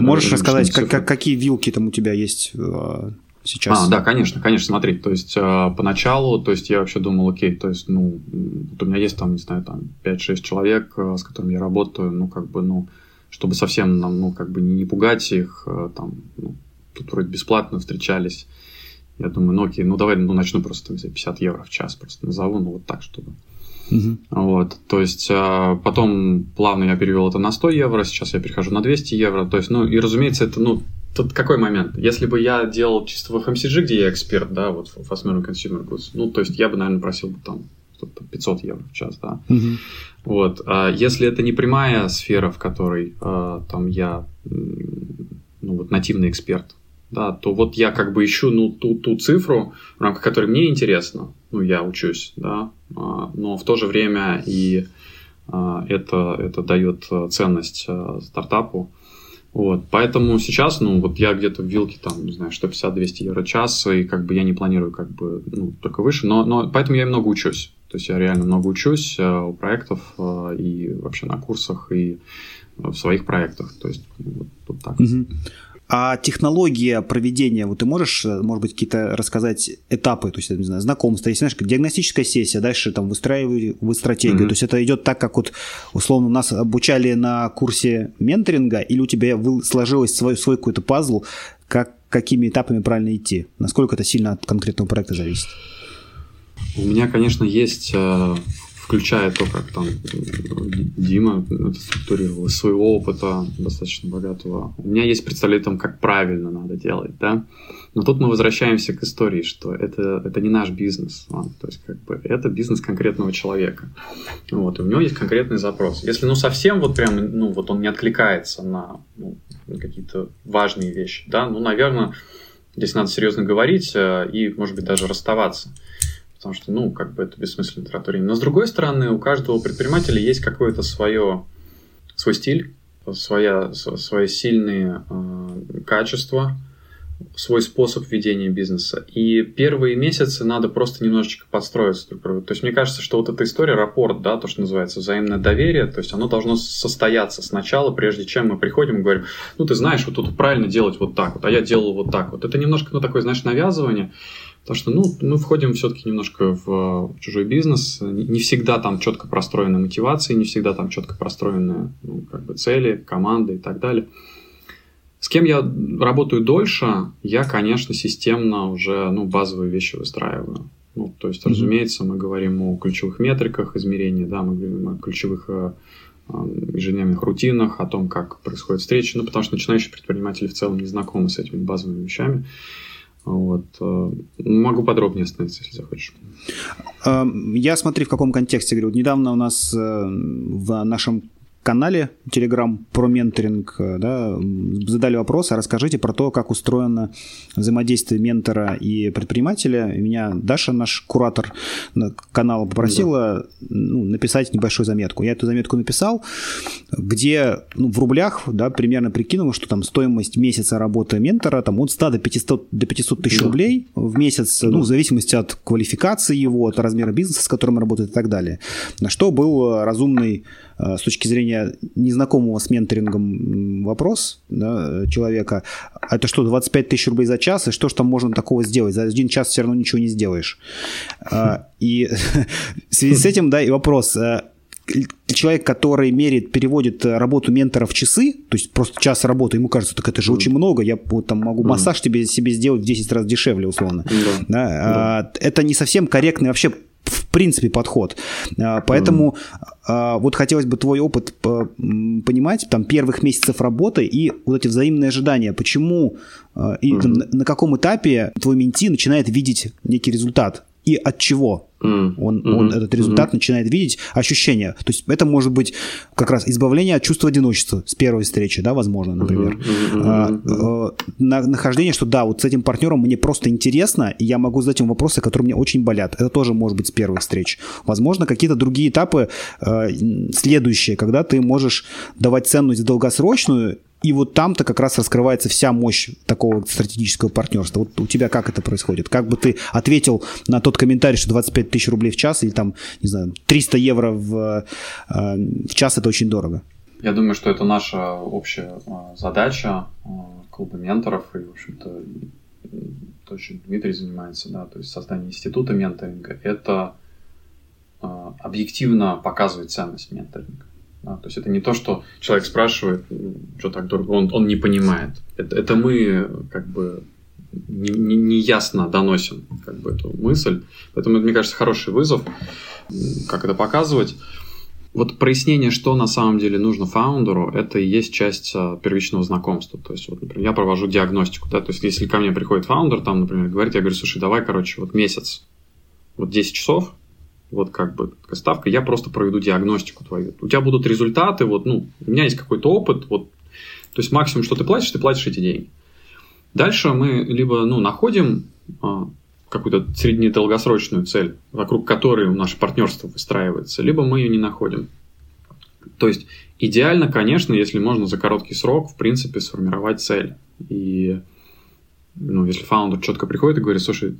Можешь рассказать, как, как, какие вилки там у тебя есть э, сейчас? А, да, конечно, конечно, смотри, то есть э, поначалу, то есть я вообще думал, окей, то есть, ну, вот у меня есть там, не знаю, там 5-6 человек, э, с которыми я работаю, ну, как бы, ну, чтобы совсем, ну, как бы не пугать их, там, ну, тут вроде бесплатно встречались. Я думаю, ну окей, ну давай ну, начну просто за 50 евро в час, просто назову, ну вот так, чтобы... Uh-huh. Вот, то есть а, потом плавно я перевел это на 100 евро, сейчас я перехожу на 200 евро, то есть, ну и разумеется, это, ну, тут какой момент? Если бы я делал чисто в FMCG, где я эксперт, да, вот в Fast Consumer Goods, ну, то есть я бы, наверное, просил бы там 500 евро в час, да. Uh-huh. Вот, а если это не прямая сфера, в которой а, там я, ну, вот нативный эксперт, да, то вот я как бы ищу ну, ту, ту цифру, в рамках которой мне интересно, ну, я учусь, да, а, но в то же время и а, это, это дает ценность а, стартапу. Вот, поэтому сейчас, ну, вот я где-то в вилке, там, не знаю, 150-200 евро час, и как бы я не планирую как бы, ну, только выше, но, но поэтому я много учусь. То есть я реально много учусь у проектов и вообще на курсах, и в своих проектах. То есть вот, вот так. Угу. А технология проведения, вот ты можешь, э, может быть, какие-то рассказать этапы, то есть, не знаю, знакомство, если, знаешь, диагностическая сессия, дальше там выстраиваю вы стратегию, mm-hmm. то есть это идет так, как вот, условно, нас обучали на курсе менторинга, или у тебя сложилось свой, свой какой-то пазл, как, какими этапами правильно идти? Насколько это сильно от конкретного проекта зависит? У меня, конечно, есть э, включая то, как там Дима это структурировал, своего опыта достаточно богатого. У меня есть представление о том, как правильно надо делать, да. Но тут мы возвращаемся к истории, что это, это не наш бизнес, ладно? то есть как бы это бизнес конкретного человека. Вот, и у него есть конкретный запрос. Если ну совсем вот прям, ну вот он не откликается на, ну, на какие-то важные вещи, да, ну, наверное, здесь надо серьезно говорить э, и, может быть, даже расставаться потому что, ну, как бы это бессмысленно времени. Но с другой стороны, у каждого предпринимателя есть какое-то свое, свой стиль, своя, свои сильные э, качества, свой способ ведения бизнеса. И первые месяцы надо просто немножечко подстроиться друг к другу. То есть мне кажется, что вот эта история, рапорт, да, то, что называется взаимное доверие, то есть оно должно состояться сначала, прежде чем мы приходим и говорим, ну, ты знаешь, вот тут правильно делать вот так вот, а я делал вот так вот. Это немножко, ну, такое, знаешь, навязывание. Потому что, ну, мы входим все-таки немножко в чужой бизнес. Не всегда там четко простроены мотивации, не всегда там четко простроены ну, как бы цели, команды и так далее. С кем я работаю дольше, я, конечно, системно уже ну, базовые вещи выстраиваю. Ну, то есть, mm-hmm. разумеется, мы говорим о ключевых метриках измерения, да, мы говорим о ключевых э, ежедневных рутинах, о том, как происходят встречи, ну, потому что начинающие предприниматели в целом не знакомы с этими базовыми вещами. Вот. Э, могу подробнее остановиться, если захочешь. Эм, я смотри, в каком контексте говорю. Недавно у нас э, в нашем канале Telegram про менторинг э, да, задали вопрос, а расскажите про то, как устроено взаимодействие ментора и предпринимателя. Меня Даша, наш куратор канала, попросила да. ну, написать небольшую заметку. Я эту заметку написал, где ну, в рублях да, примерно прикинул, что там стоимость месяца работы ментора там, от 100 до 500, до 500 тысяч да. рублей в месяц, да. ну, в зависимости от квалификации его, от размера бизнеса, с которым работает и так далее. На что был разумный Э, с точки зрения незнакомого с менторингом вопрос да, человека, а это что, 25 тысяч рублей за час, и что же там можно такого сделать? За один час все равно ничего не сделаешь. Э, и в связи с этим, да, и вопрос, э, человек, который мерит, переводит работу ментора в часы, то есть просто час работы, ему кажется, так это же очень много, я вот, там могу массаж тебе, себе сделать в 10 раз дешевле, условно. Да. Да? Да. Это не совсем корректный вообще в принципе подход. А, поэтому mm. вот хотелось бы твой опыт понимать, там первых месяцев работы и вот эти взаимные ожидания. Почему а, и mm-hmm. на каком этапе твой менти начинает видеть некий результат и от чего? Mm. Он, mm-hmm. он этот результат mm-hmm. начинает видеть, ощущения. То есть это может быть как раз избавление от чувства одиночества с первой встречи, да, возможно, например. Mm-hmm. А, а, нахождение, что да, вот с этим партнером мне просто интересно, и я могу задать ему вопросы, которые мне очень болят. Это тоже может быть с первых встреч. Возможно, какие-то другие этапы а, следующие, когда ты можешь давать ценность долгосрочную и вот там-то как раз раскрывается вся мощь такого стратегического партнерства. Вот у тебя как это происходит? Как бы ты ответил на тот комментарий, что 25 тысяч рублей в час или там, не знаю, 300 евро в, э, в час это очень дорого? Я думаю, что это наша общая э, задача э, клуба менторов, и, в общем-то, то, чем Дмитрий занимается, да, то есть создание института менторинга, это объективно показывает ценность менторинга. Да? То есть это не то, что человек спрашивает, что так дорого, он, он не понимает. Это, это мы как бы неясно не, не доносим как бы, эту мысль. Поэтому, мне кажется, хороший вызов, как это показывать. Вот прояснение, что на самом деле нужно фаундеру, это и есть часть а, первичного знакомства. То есть, вот, например, я провожу диагностику, да, то есть, если ко мне приходит фаундер, там, например, говорит, я говорю, слушай, давай, короче, вот месяц, вот 10 часов, вот как бы ставка, я просто проведу диагностику твою. У тебя будут результаты, вот, ну, у меня есть какой-то опыт, вот, то есть максимум, что ты платишь, ты платишь эти деньги. Дальше мы либо, ну, находим а, какую-то средне долгосрочную цель, вокруг которой наше партнерство выстраивается, либо мы ее не находим. То есть идеально, конечно, если можно за короткий срок, в принципе, сформировать цель. И ну, если фаундер четко приходит и говорит, слушай,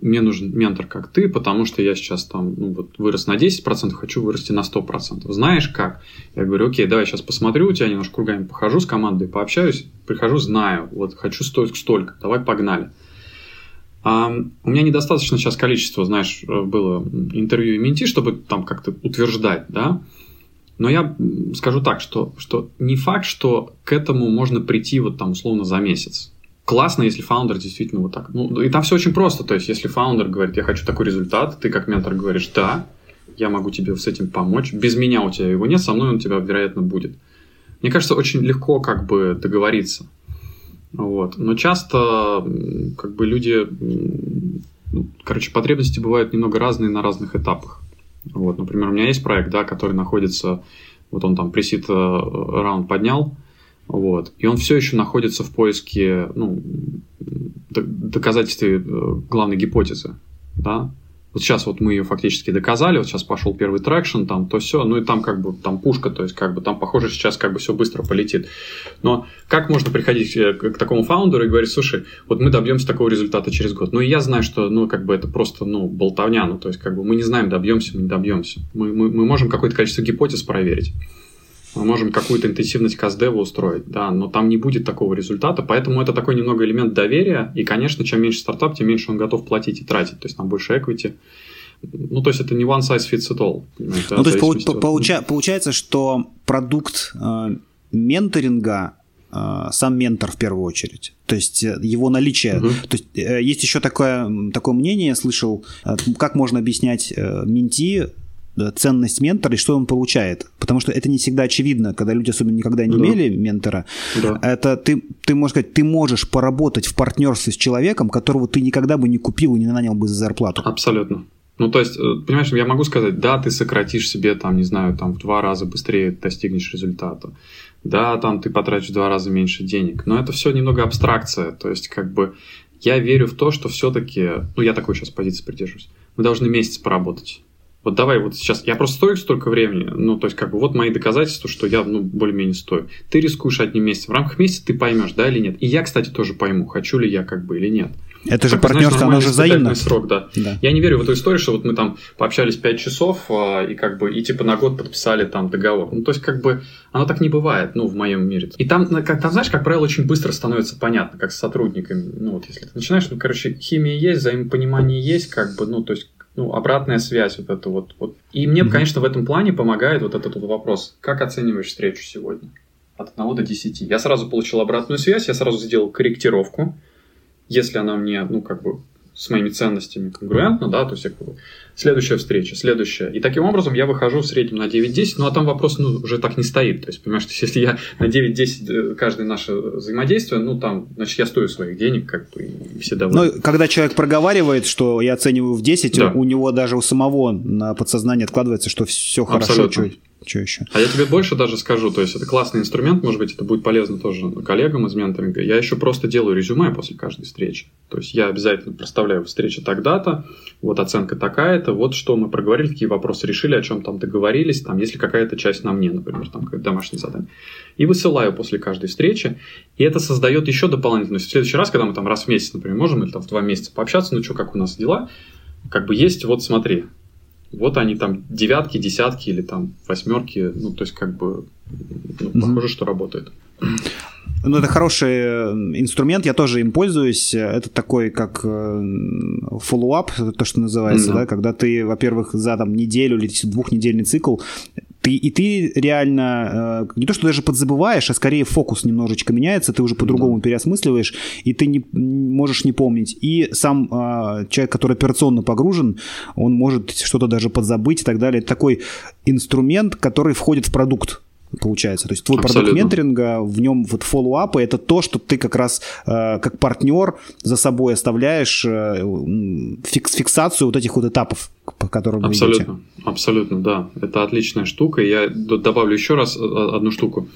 мне нужен ментор, как ты, потому что я сейчас там ну, вот, вырос на 10%, хочу вырасти на 100%. Знаешь как? Я говорю, окей, давай сейчас посмотрю, у тебя немножко кругами похожу с командой, пообщаюсь, прихожу, знаю, вот хочу стоить столько, давай погнали. А у меня недостаточно сейчас количества, знаешь, было интервью и менти, чтобы там как-то утверждать, да. Но я скажу так, что, что не факт, что к этому можно прийти вот там условно за месяц. Классно, если фаундер действительно вот так. Ну, и там все очень просто. То есть, если фаундер говорит, я хочу такой результат, ты как ментор говоришь, да, я могу тебе с этим помочь. Без меня у тебя его нет, со мной он у тебя, вероятно, будет. Мне кажется, очень легко как бы договориться. Вот. Но часто как бы люди, ну, короче, потребности бывают немного разные на разных этапах. Вот, например, у меня есть проект, да, который находится, вот он там пресид э, раунд поднял, вот, и он все еще находится в поиске, ну, доказательстве э, главной гипотезы, да, вот сейчас вот мы ее фактически доказали, вот сейчас пошел первый traction, там то все, ну и там как бы там пушка, то есть как бы там похоже сейчас как бы все быстро полетит. Но как можно приходить э, к такому founder у и говорить, слушай, вот мы добьемся такого результата через год. Ну и я знаю, что ну как бы это просто ну болтовня, ну то есть как бы мы не знаем, добьемся мы не добьемся. Мы, мы, мы можем какое-то количество гипотез проверить мы можем какую-то интенсивность каздева устроить, да, но там не будет такого результата, поэтому это такой немного элемент доверия, и, конечно, чем меньше стартап, тем меньше он готов платить и тратить, то есть там больше equity. Ну, то есть это не one size fits it all. Ну, то есть по- получа- получается, что продукт э, менторинга э, сам ментор в первую очередь. То есть э, его наличие. Угу. То есть э, есть еще такое, такое мнение, я слышал, как можно объяснять э, менти ценность ментора и что он получает. Потому что это не всегда очевидно, когда люди особенно никогда не да. имели ментора. Да. Это ты, ты можешь сказать, ты можешь поработать в партнерстве с человеком, которого ты никогда бы не купил и не нанял бы за зарплату. Абсолютно. Ну, то есть, э, понимаешь, я могу сказать, да, ты сократишь себе, там, не знаю, там, в два раза быстрее достигнешь результата. Да, там, ты потратишь в два раза меньше денег. Но это все немного абстракция. То есть, как бы, я верю в то, что все-таки, ну, я такой сейчас позиции придерживаюсь, мы должны месяц поработать вот давай вот сейчас, я просто стою столько времени, ну, то есть, как бы, вот мои доказательства, что я, ну, более-менее стою. Ты рискуешь одним месяцем. В рамках месяца ты поймешь, да или нет. И я, кстати, тоже пойму, хочу ли я, как бы, или нет. Это же как, партнерство, знаешь, оно же взаимно. срок, да. да. Я не верю в эту историю, что вот мы там пообщались 5 часов а, и как бы и типа на год подписали там договор. Ну, то есть, как бы, оно так не бывает, ну, в моем мире. И там, как, там, знаешь, как правило, очень быстро становится понятно, как с сотрудниками. Ну, вот если ты начинаешь, ну, короче, химия есть, взаимопонимание есть, как бы, ну, то есть, ну, обратная связь вот это вот. вот. И мне, mm-hmm. конечно, в этом плане помогает вот этот вот вопрос. Как оцениваешь встречу сегодня? От 1 до 10. Я сразу получил обратную связь, я сразу сделал корректировку. Если она мне, ну, как бы с моими ценностями конгруентно, да, то есть как бы, следующая встреча, следующая. И таким образом я выхожу в среднем на 9-10, ну а там вопрос ну, уже так не стоит. То есть, понимаешь, что если я на 9-10 э, каждое наше взаимодействие, ну там, значит, я стою своих денег, как бы, и все довольны. Ну, когда человек проговаривает, что я оцениваю в 10, да. у него даже у самого на подсознание откладывается, что все хорошо, что что еще? А я тебе больше даже скажу, то есть это классный инструмент, может быть, это будет полезно тоже коллегам из менторинга. Я еще просто делаю резюме после каждой встречи. То есть я обязательно проставляю встреча тогда-то, вот оценка такая-то, вот что мы проговорили, какие вопросы решили, о чем там договорились, там, если какая-то часть на мне, например, там какое-то домашнее задание. И высылаю после каждой встречи, и это создает еще дополнительность. В следующий раз, когда мы там раз в месяц, например, можем или там в два месяца пообщаться, ну что, как у нас дела, как бы есть, вот смотри, вот они там девятки, десятки или там восьмерки, ну, то есть как бы ну, mm-hmm. похоже, что работает. Ну, это хороший э, инструмент, я тоже им пользуюсь. Это такой, как follow-up, э, то, что называется, mm-hmm. да, когда ты, во-первых, за там неделю или двухнедельный цикл Ты, и ты реально э, не то, что даже подзабываешь, а скорее фокус немножечко меняется, ты уже по-другому mm-hmm. переосмысливаешь, и ты не, можешь не помнить. И сам э, человек, который операционно погружен, он может что-то даже подзабыть и так далее. Это такой инструмент, который входит в продукт получается. То есть твой Абсолютно. продукт менторинга, в нем вот фоллоуапы, это то, что ты как раз э, как партнер за собой оставляешь э, фикс, фиксацию вот этих вот этапов, по которым Абсолютно, вы идете. абсолютно, да. Это отличная штука. Я добавлю еще раз э, одну штуку.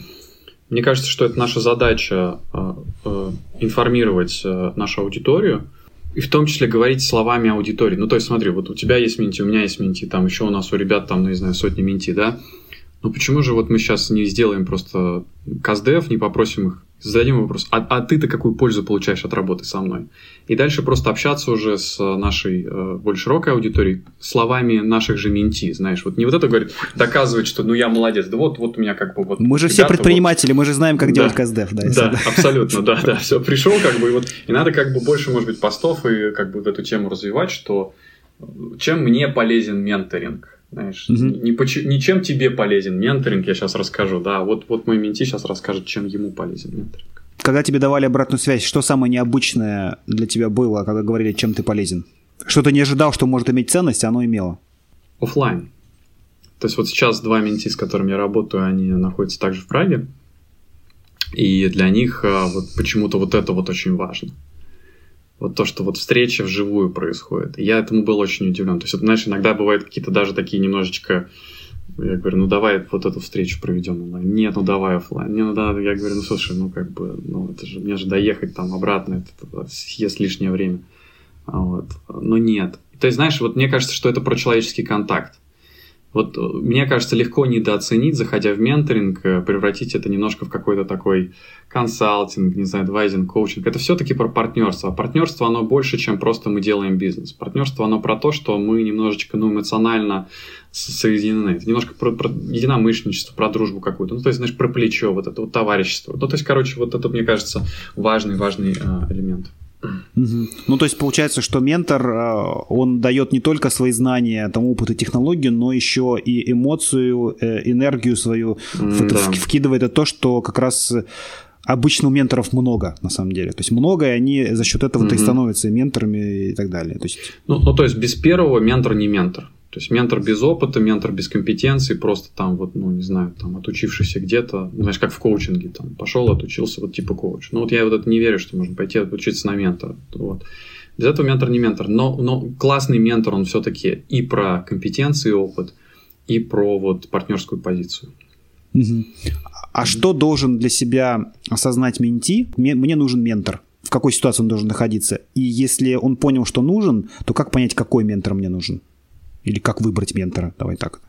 Мне кажется, что это наша задача э, э, информировать э, нашу аудиторию, и в том числе говорить словами аудитории. Ну, то есть, смотри, вот у тебя есть менти, у меня есть менти, там еще у нас у ребят там, ну, не знаю, сотни менти, да, ну почему же вот мы сейчас не сделаем просто каздев, не попросим их, зададим вопрос, а, а ты-то какую пользу получаешь от работы со мной? И дальше просто общаться уже с нашей э, более широкой аудиторией словами наших же менти, знаешь, вот не вот это говорит, доказывать, что ну я молодец, да вот, вот у меня как бы вот... Мы же все предприниматели, вот... мы же знаем, как да, делать каздев, да. Да, да, абсолютно, да, да, все, пришел как бы, и вот, и надо как бы больше, может быть, постов и как бы вот эту тему развивать, что чем мне полезен менторинг, знаешь, угу. не, не чем тебе полезен менторинг, я сейчас расскажу, да, вот, вот мой менти сейчас расскажет, чем ему полезен менторинг. Когда тебе давали обратную связь, что самое необычное для тебя было, когда говорили, чем ты полезен? Что ты не ожидал, что может иметь ценность, а оно имело? Оффлайн. То есть вот сейчас два mentee, с которыми я работаю, они находятся также в Праге. И для них а, вот почему-то вот это вот очень важно вот то, что вот встреча вживую происходит. Я этому был очень удивлен. То есть, вот, знаешь, иногда бывают какие-то даже такие немножечко я говорю, ну давай вот эту встречу проведем онлайн. Нет, ну давай офлайн. Не, ну да, я говорю, ну слушай, ну как бы, ну это же, мне же доехать там обратно, это, это съест лишнее время. А вот. Но нет. То есть, знаешь, вот мне кажется, что это про человеческий контакт. Вот э, мне кажется, легко недооценить, заходя в менторинг, э, превратить это немножко в какой-то такой консалтинг, не знаю, адвайзинг, коучинг. Это все-таки про партнерство. А партнерство, оно больше, чем просто мы делаем бизнес. Партнерство, оно про то, что мы немножечко ну, эмоционально соединены. Это немножко про, про единомышленничество, про дружбу какую-то. Ну, то есть, знаешь, про плечо, вот это вот товарищество. Ну, то есть, короче, вот это, мне кажется, важный-важный э, элемент. Угу. Ну, то есть получается, что ментор, э, он дает не только свои знания, там, опыт и технологии, но еще и эмоцию, э, энергию свою mm, да. вкидывает это то, что как раз обычно у менторов много, на самом деле. То есть много, и они за счет этого-то угу. и становятся менторами и так далее. То есть... Ну, ну, то есть без первого ментор не ментор. То есть ментор без опыта, ментор без компетенций, просто там вот, ну, не знаю, там отучившийся где-то, знаешь, как в коучинге, там, пошел, отучился, вот типа коуч. Ну, вот я вот это не верю, что можно пойти отучиться на ментора. Вот. Без этого ментор не ментор. Но, но классный ментор, он все-таки и про компетенции и опыт, и про вот партнерскую позицию. Угу. А что должен для себя осознать менти? Мне, мне нужен ментор. В какой ситуации он должен находиться? И если он понял, что нужен, то как понять, какой ментор мне нужен? Или как выбрать ментора? Давай так.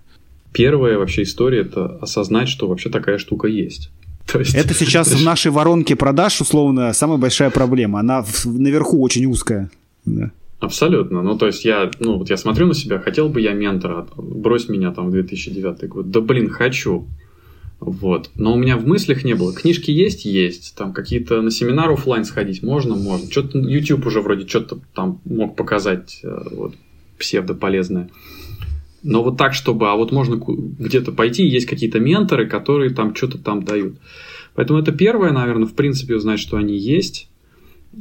Первая вообще история – это осознать, что вообще такая штука есть. То есть, это сейчас в нашей воронке продаж, условно, самая большая проблема. Она наверху очень узкая. Да. Абсолютно. Ну, то есть я, ну, вот я смотрю на себя, хотел бы я ментора, брось меня там в 2009 год. Да, блин, хочу. Вот. Но у меня в мыслях не было. Книжки есть? Есть. Там какие-то на семинар офлайн сходить можно? Можно. Что-то YouTube уже вроде что-то там мог показать. Э, вот псевдополезное. Но вот так, чтобы, а вот можно где-то пойти, есть какие-то менторы, которые там что-то там дают. Поэтому это первое, наверное, в принципе, узнать, что они есть.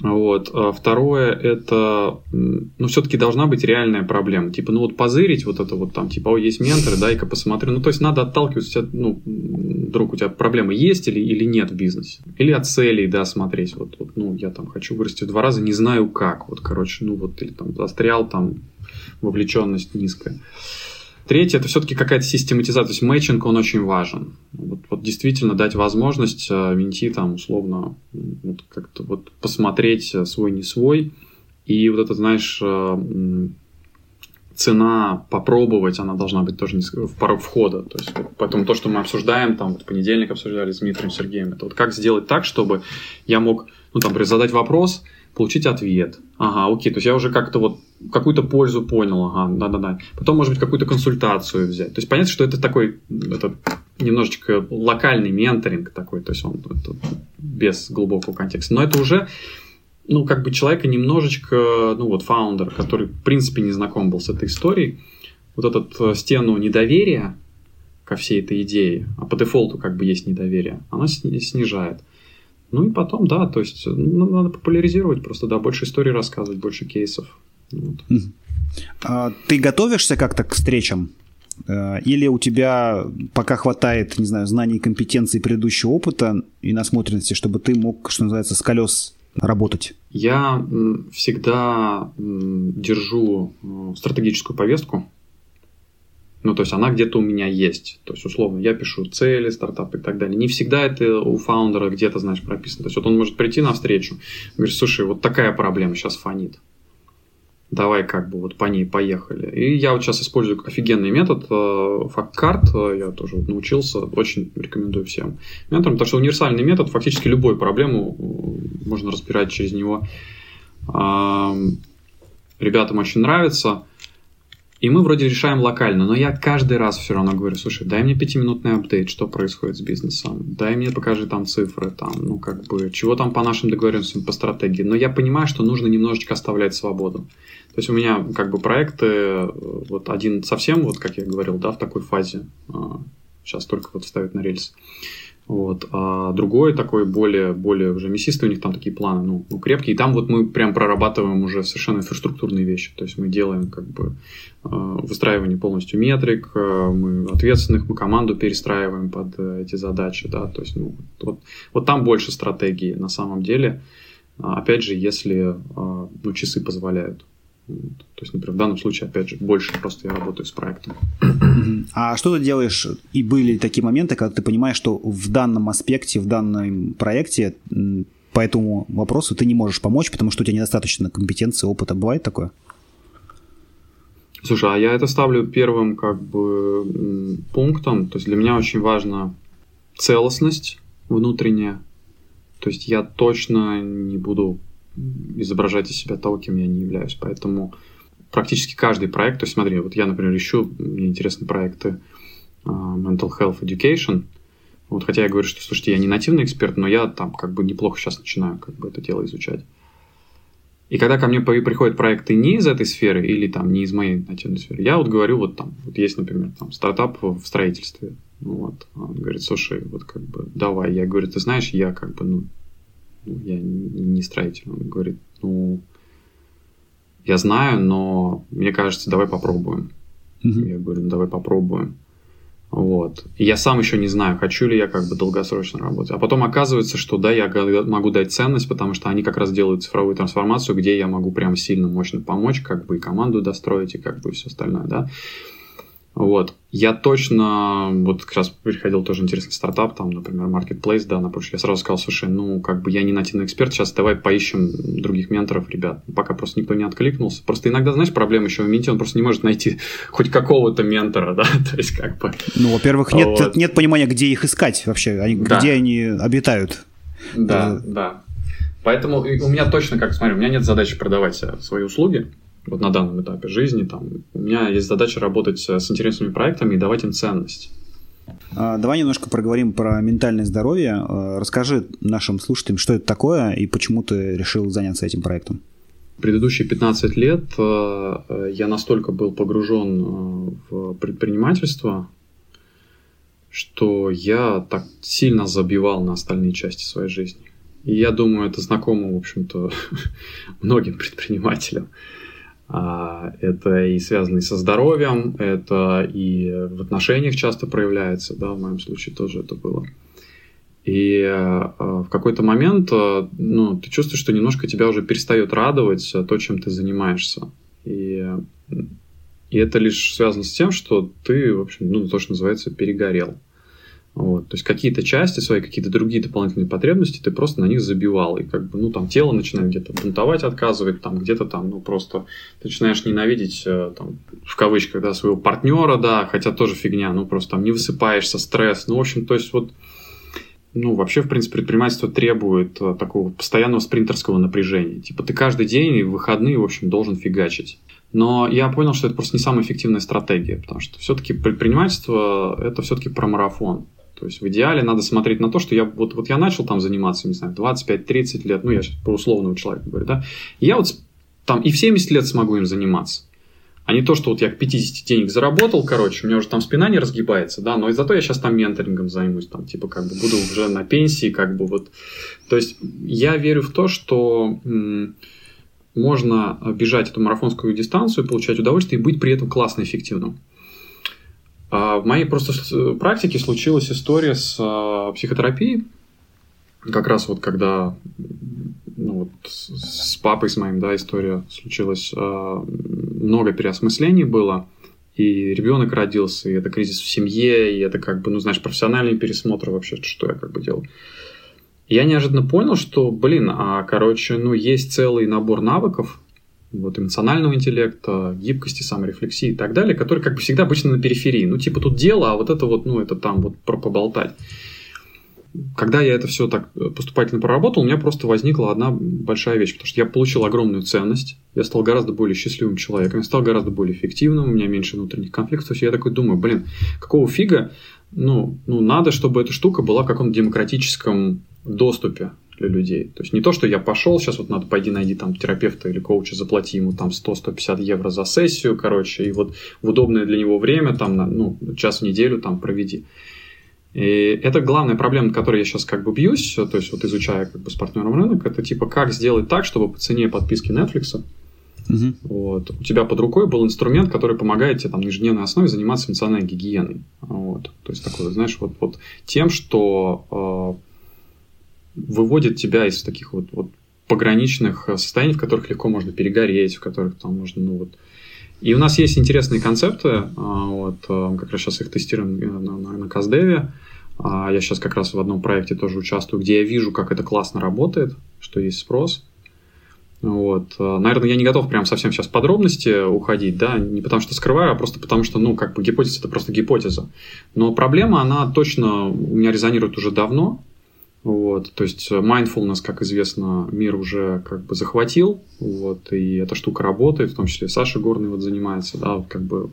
Вот. А второе, это, ну, все-таки должна быть реальная проблема. Типа, ну, вот позырить вот это вот там, типа, о, есть менторы, дай-ка посмотрю. Ну, то есть, надо отталкиваться, ну, друг, у тебя проблемы есть или, или нет в бизнесе? Или от целей, да, смотреть. Вот, вот, ну, я там хочу вырасти в два раза, не знаю как. Вот, короче, ну, вот, или там застрял там вовлеченность низкая. Третье, это все-таки какая-то систематизация, то есть мэтчинг, он очень важен. Вот, вот действительно дать возможность э, менти там условно вот, как-то вот посмотреть э, свой не свой. И вот это, знаешь, э, цена попробовать, она должна быть тоже в порог входа. То есть, вот, поэтому то, что мы обсуждаем, там, вот, понедельник обсуждали с Дмитрием Сергеем, это вот как сделать так, чтобы я мог, ну, там, задать вопрос, получить ответ. Ага, окей, то есть я уже как-то вот какую-то пользу понял, ага, да-да-да. Потом, может быть, какую-то консультацию взять. То есть понятно, что это такой, это немножечко локальный менторинг такой, то есть он без глубокого контекста. Но это уже, ну, как бы человека немножечко, ну, вот, фаундер, который, в принципе, не знаком был с этой историей, вот эту э, стену недоверия, ко всей этой идее, а по дефолту как бы есть недоверие, оно снижает. Ну и потом, да, то есть ну, надо популяризировать просто, да, больше историй рассказывать, больше кейсов. Вот. А, ты готовишься как-то к встречам? Э, или у тебя пока хватает, не знаю, знаний, компетенций, предыдущего опыта и насмотренности, чтобы ты мог, что называется, с колес работать? Я всегда держу э, стратегическую повестку, ну, то есть она где-то у меня есть. То есть, условно, я пишу цели, стартапы и так далее. Не всегда это у фаундера где-то, знаешь, прописано. То есть, вот он может прийти на встречу, говорит, слушай, вот такая проблема сейчас фонит. Давай как бы вот по ней поехали. И я вот сейчас использую офигенный метод факт-карт. Э, я тоже вот научился, очень рекомендую всем менторам, потому что универсальный метод, фактически любую проблему э, можно разбирать через него. Ребятам очень нравится. И мы вроде решаем локально, но я каждый раз все равно говорю, слушай, дай мне пятиминутный апдейт, что происходит с бизнесом, дай мне покажи там цифры, там, ну как бы, чего там по нашим договоренностям, по стратегии. Но я понимаю, что нужно немножечко оставлять свободу. То есть у меня как бы проекты, вот один совсем, вот как я говорил, да, в такой фазе, сейчас а, только вот ставят на рельс. Вот. А другой такой более, более уже мясистый, у них там такие планы, ну, ну, крепкие. И там вот мы прям прорабатываем уже совершенно инфраструктурные вещи. То есть мы делаем как бы э, выстраивание полностью метрик, э, мы ответственных, мы команду перестраиваем под э, эти задачи, да. То есть, ну, вот, вот там больше стратегии на самом деле. Опять же, если ну, часы позволяют. То есть, например, в данном случае, опять же, больше просто я работаю с проектом. А что ты делаешь? И были такие моменты, когда ты понимаешь, что в данном аспекте, в данном проекте по этому вопросу ты не можешь помочь, потому что у тебя недостаточно компетенции, опыта. Бывает такое? Слушай, а я это ставлю первым как бы пунктом. То есть для меня очень важна целостность внутренняя. То есть я точно не буду изображать из себя того, кем я не являюсь. Поэтому практически каждый проект, то есть смотри, вот я, например, ищу, мне интересны проекты uh, Mental Health Education, вот, хотя я говорю, что, слушайте, я не нативный эксперт, но я там как бы неплохо сейчас начинаю как бы это дело изучать. И когда ко мне приходят проекты не из этой сферы или там не из моей нативной сферы, я вот говорю, вот там, вот есть, например, там стартап в строительстве. Вот. Он говорит, слушай, вот как бы давай. Я говорю, ты знаешь, я как бы, ну, ну, я не строитель. Он говорит, ну, я знаю, но мне кажется, давай попробуем. Mm-hmm. Я говорю, ну, давай попробуем. Вот. И я сам еще не знаю, хочу ли я как бы долгосрочно работать. А потом оказывается, что да, я могу дать ценность, потому что они как раз делают цифровую трансформацию, где я могу прям сильно мощно помочь, как бы и команду достроить, и как бы и все остальное, да. Вот. Я точно, вот как раз приходил тоже интересный стартап, там, например, Marketplace, да, на прошлый. Я сразу сказал, слушай, ну, как бы я не нативный эксперт, сейчас давай поищем других менторов, ребят. Пока просто никто не откликнулся. Просто иногда, знаешь, проблема еще в Минте, он просто не может найти хоть какого-то ментора, да, то есть как бы... Ну, во-первых, нет, вот. нет понимания, где их искать вообще, они, да. где они обитают. Да, да. да. Поэтому у меня точно, как смотри, у меня нет задачи продавать свои услуги, вот на данном этапе жизни, там, у меня есть задача работать с интересными проектами и давать им ценность. А, давай немножко проговорим про ментальное здоровье. А, расскажи нашим слушателям, что это такое и почему ты решил заняться этим проектом. Предыдущие 15 лет а, я настолько был погружен в предпринимательство, что я так сильно забивал на остальные части своей жизни. И я думаю, это знакомо, в общем-то, многим предпринимателям. А, это и связано и со здоровьем, это и в отношениях часто проявляется, да, в моем случае тоже это было. И а, в какой-то момент а, ну, ты чувствуешь, что немножко тебя уже перестает радовать то, чем ты занимаешься. И, и это лишь связано с тем, что ты, в общем, ну, то, что называется, перегорел. Вот. То есть какие-то части свои, какие-то другие дополнительные потребности, ты просто на них забивал. И как бы, ну, там тело начинает где-то бунтовать, отказывать, там где-то там, ну, просто ты начинаешь ненавидеть, э, там, в кавычках, да, своего партнера, да, хотя тоже фигня, ну, просто там не высыпаешься, стресс. Ну, в общем, то есть вот, ну, вообще, в принципе, предпринимательство требует э, такого постоянного спринтерского напряжения. Типа ты каждый день и в выходные, в общем, должен фигачить. Но я понял, что это просто не самая эффективная стратегия, потому что все-таки предпринимательство это все-таки про марафон. То есть в идеале надо смотреть на то, что я вот, вот я начал там заниматься, не знаю, 25-30 лет, ну я сейчас про условного человека говорю, да, я вот там и в 70 лет смогу им заниматься. А не то, что вот я к 50 денег заработал, короче, у меня уже там спина не разгибается, да, но и зато я сейчас там менторингом займусь, там, типа, как бы буду уже на пенсии, как бы вот. То есть я верю в то, что можно бежать эту марафонскую дистанцию, получать удовольствие и быть при этом классно эффективным. А в моей просто практике случилась история с а, психотерапией, как раз вот когда ну, вот с папой с моим, да, история случилась, а, много переосмыслений было, и ребенок родился, и это кризис в семье, и это как бы, ну, знаешь, профессиональный пересмотр вообще, что я как бы делал. Я неожиданно понял, что, блин, а, короче, ну, есть целый набор навыков, вот, эмоционального интеллекта, гибкости, саморефлексии и так далее, которые как бы всегда обычно на периферии. Ну, типа тут дело, а вот это вот, ну, это там вот про поболтать когда я это все так э, поступательно проработал, у меня просто возникла одна большая вещь, потому что я получил огромную ценность, я стал гораздо более счастливым человеком, я стал гораздо более эффективным, у меня меньше внутренних конфликтов. То я такой думаю, блин, какого фига, ну, ну надо, чтобы эта штука была в каком-то демократическом доступе для людей. То есть не то, что я пошел, сейчас вот надо пойди найди там терапевта или коуча, заплати ему там 100-150 евро за сессию, короче, и вот в удобное для него время, там, ну, час в неделю там проведи. И это главная проблема, на которой я сейчас как бы бьюсь, то есть вот изучая как бы с партнером рынок, это типа как сделать так, чтобы по цене подписки Netflix Угу. Вот. У тебя под рукой был инструмент, который помогает тебе там, на ежедневной основе заниматься эмоциональной гигиеной. Вот. То есть такой, знаешь, вот, вот тем, что э, выводит тебя из таких вот, вот пограничных состояний, в которых легко можно перегореть, в которых там можно, ну вот, и у нас есть интересные концепты, а, вот, а, как раз сейчас их тестируем э, на, на, на Каздеве. А, я сейчас как раз в одном проекте тоже участвую, где я вижу, как это классно работает, что есть спрос. Вот. Наверное, я не готов прям совсем сейчас в подробности уходить, да, не потому что скрываю, а просто потому что, ну, как бы гипотеза это просто гипотеза. Но проблема, она точно у меня резонирует уже давно, вот, то есть mindfulness, как известно, мир уже как бы захватил, вот, и эта штука работает, в том числе Саша Горный вот занимается, да, вот как бы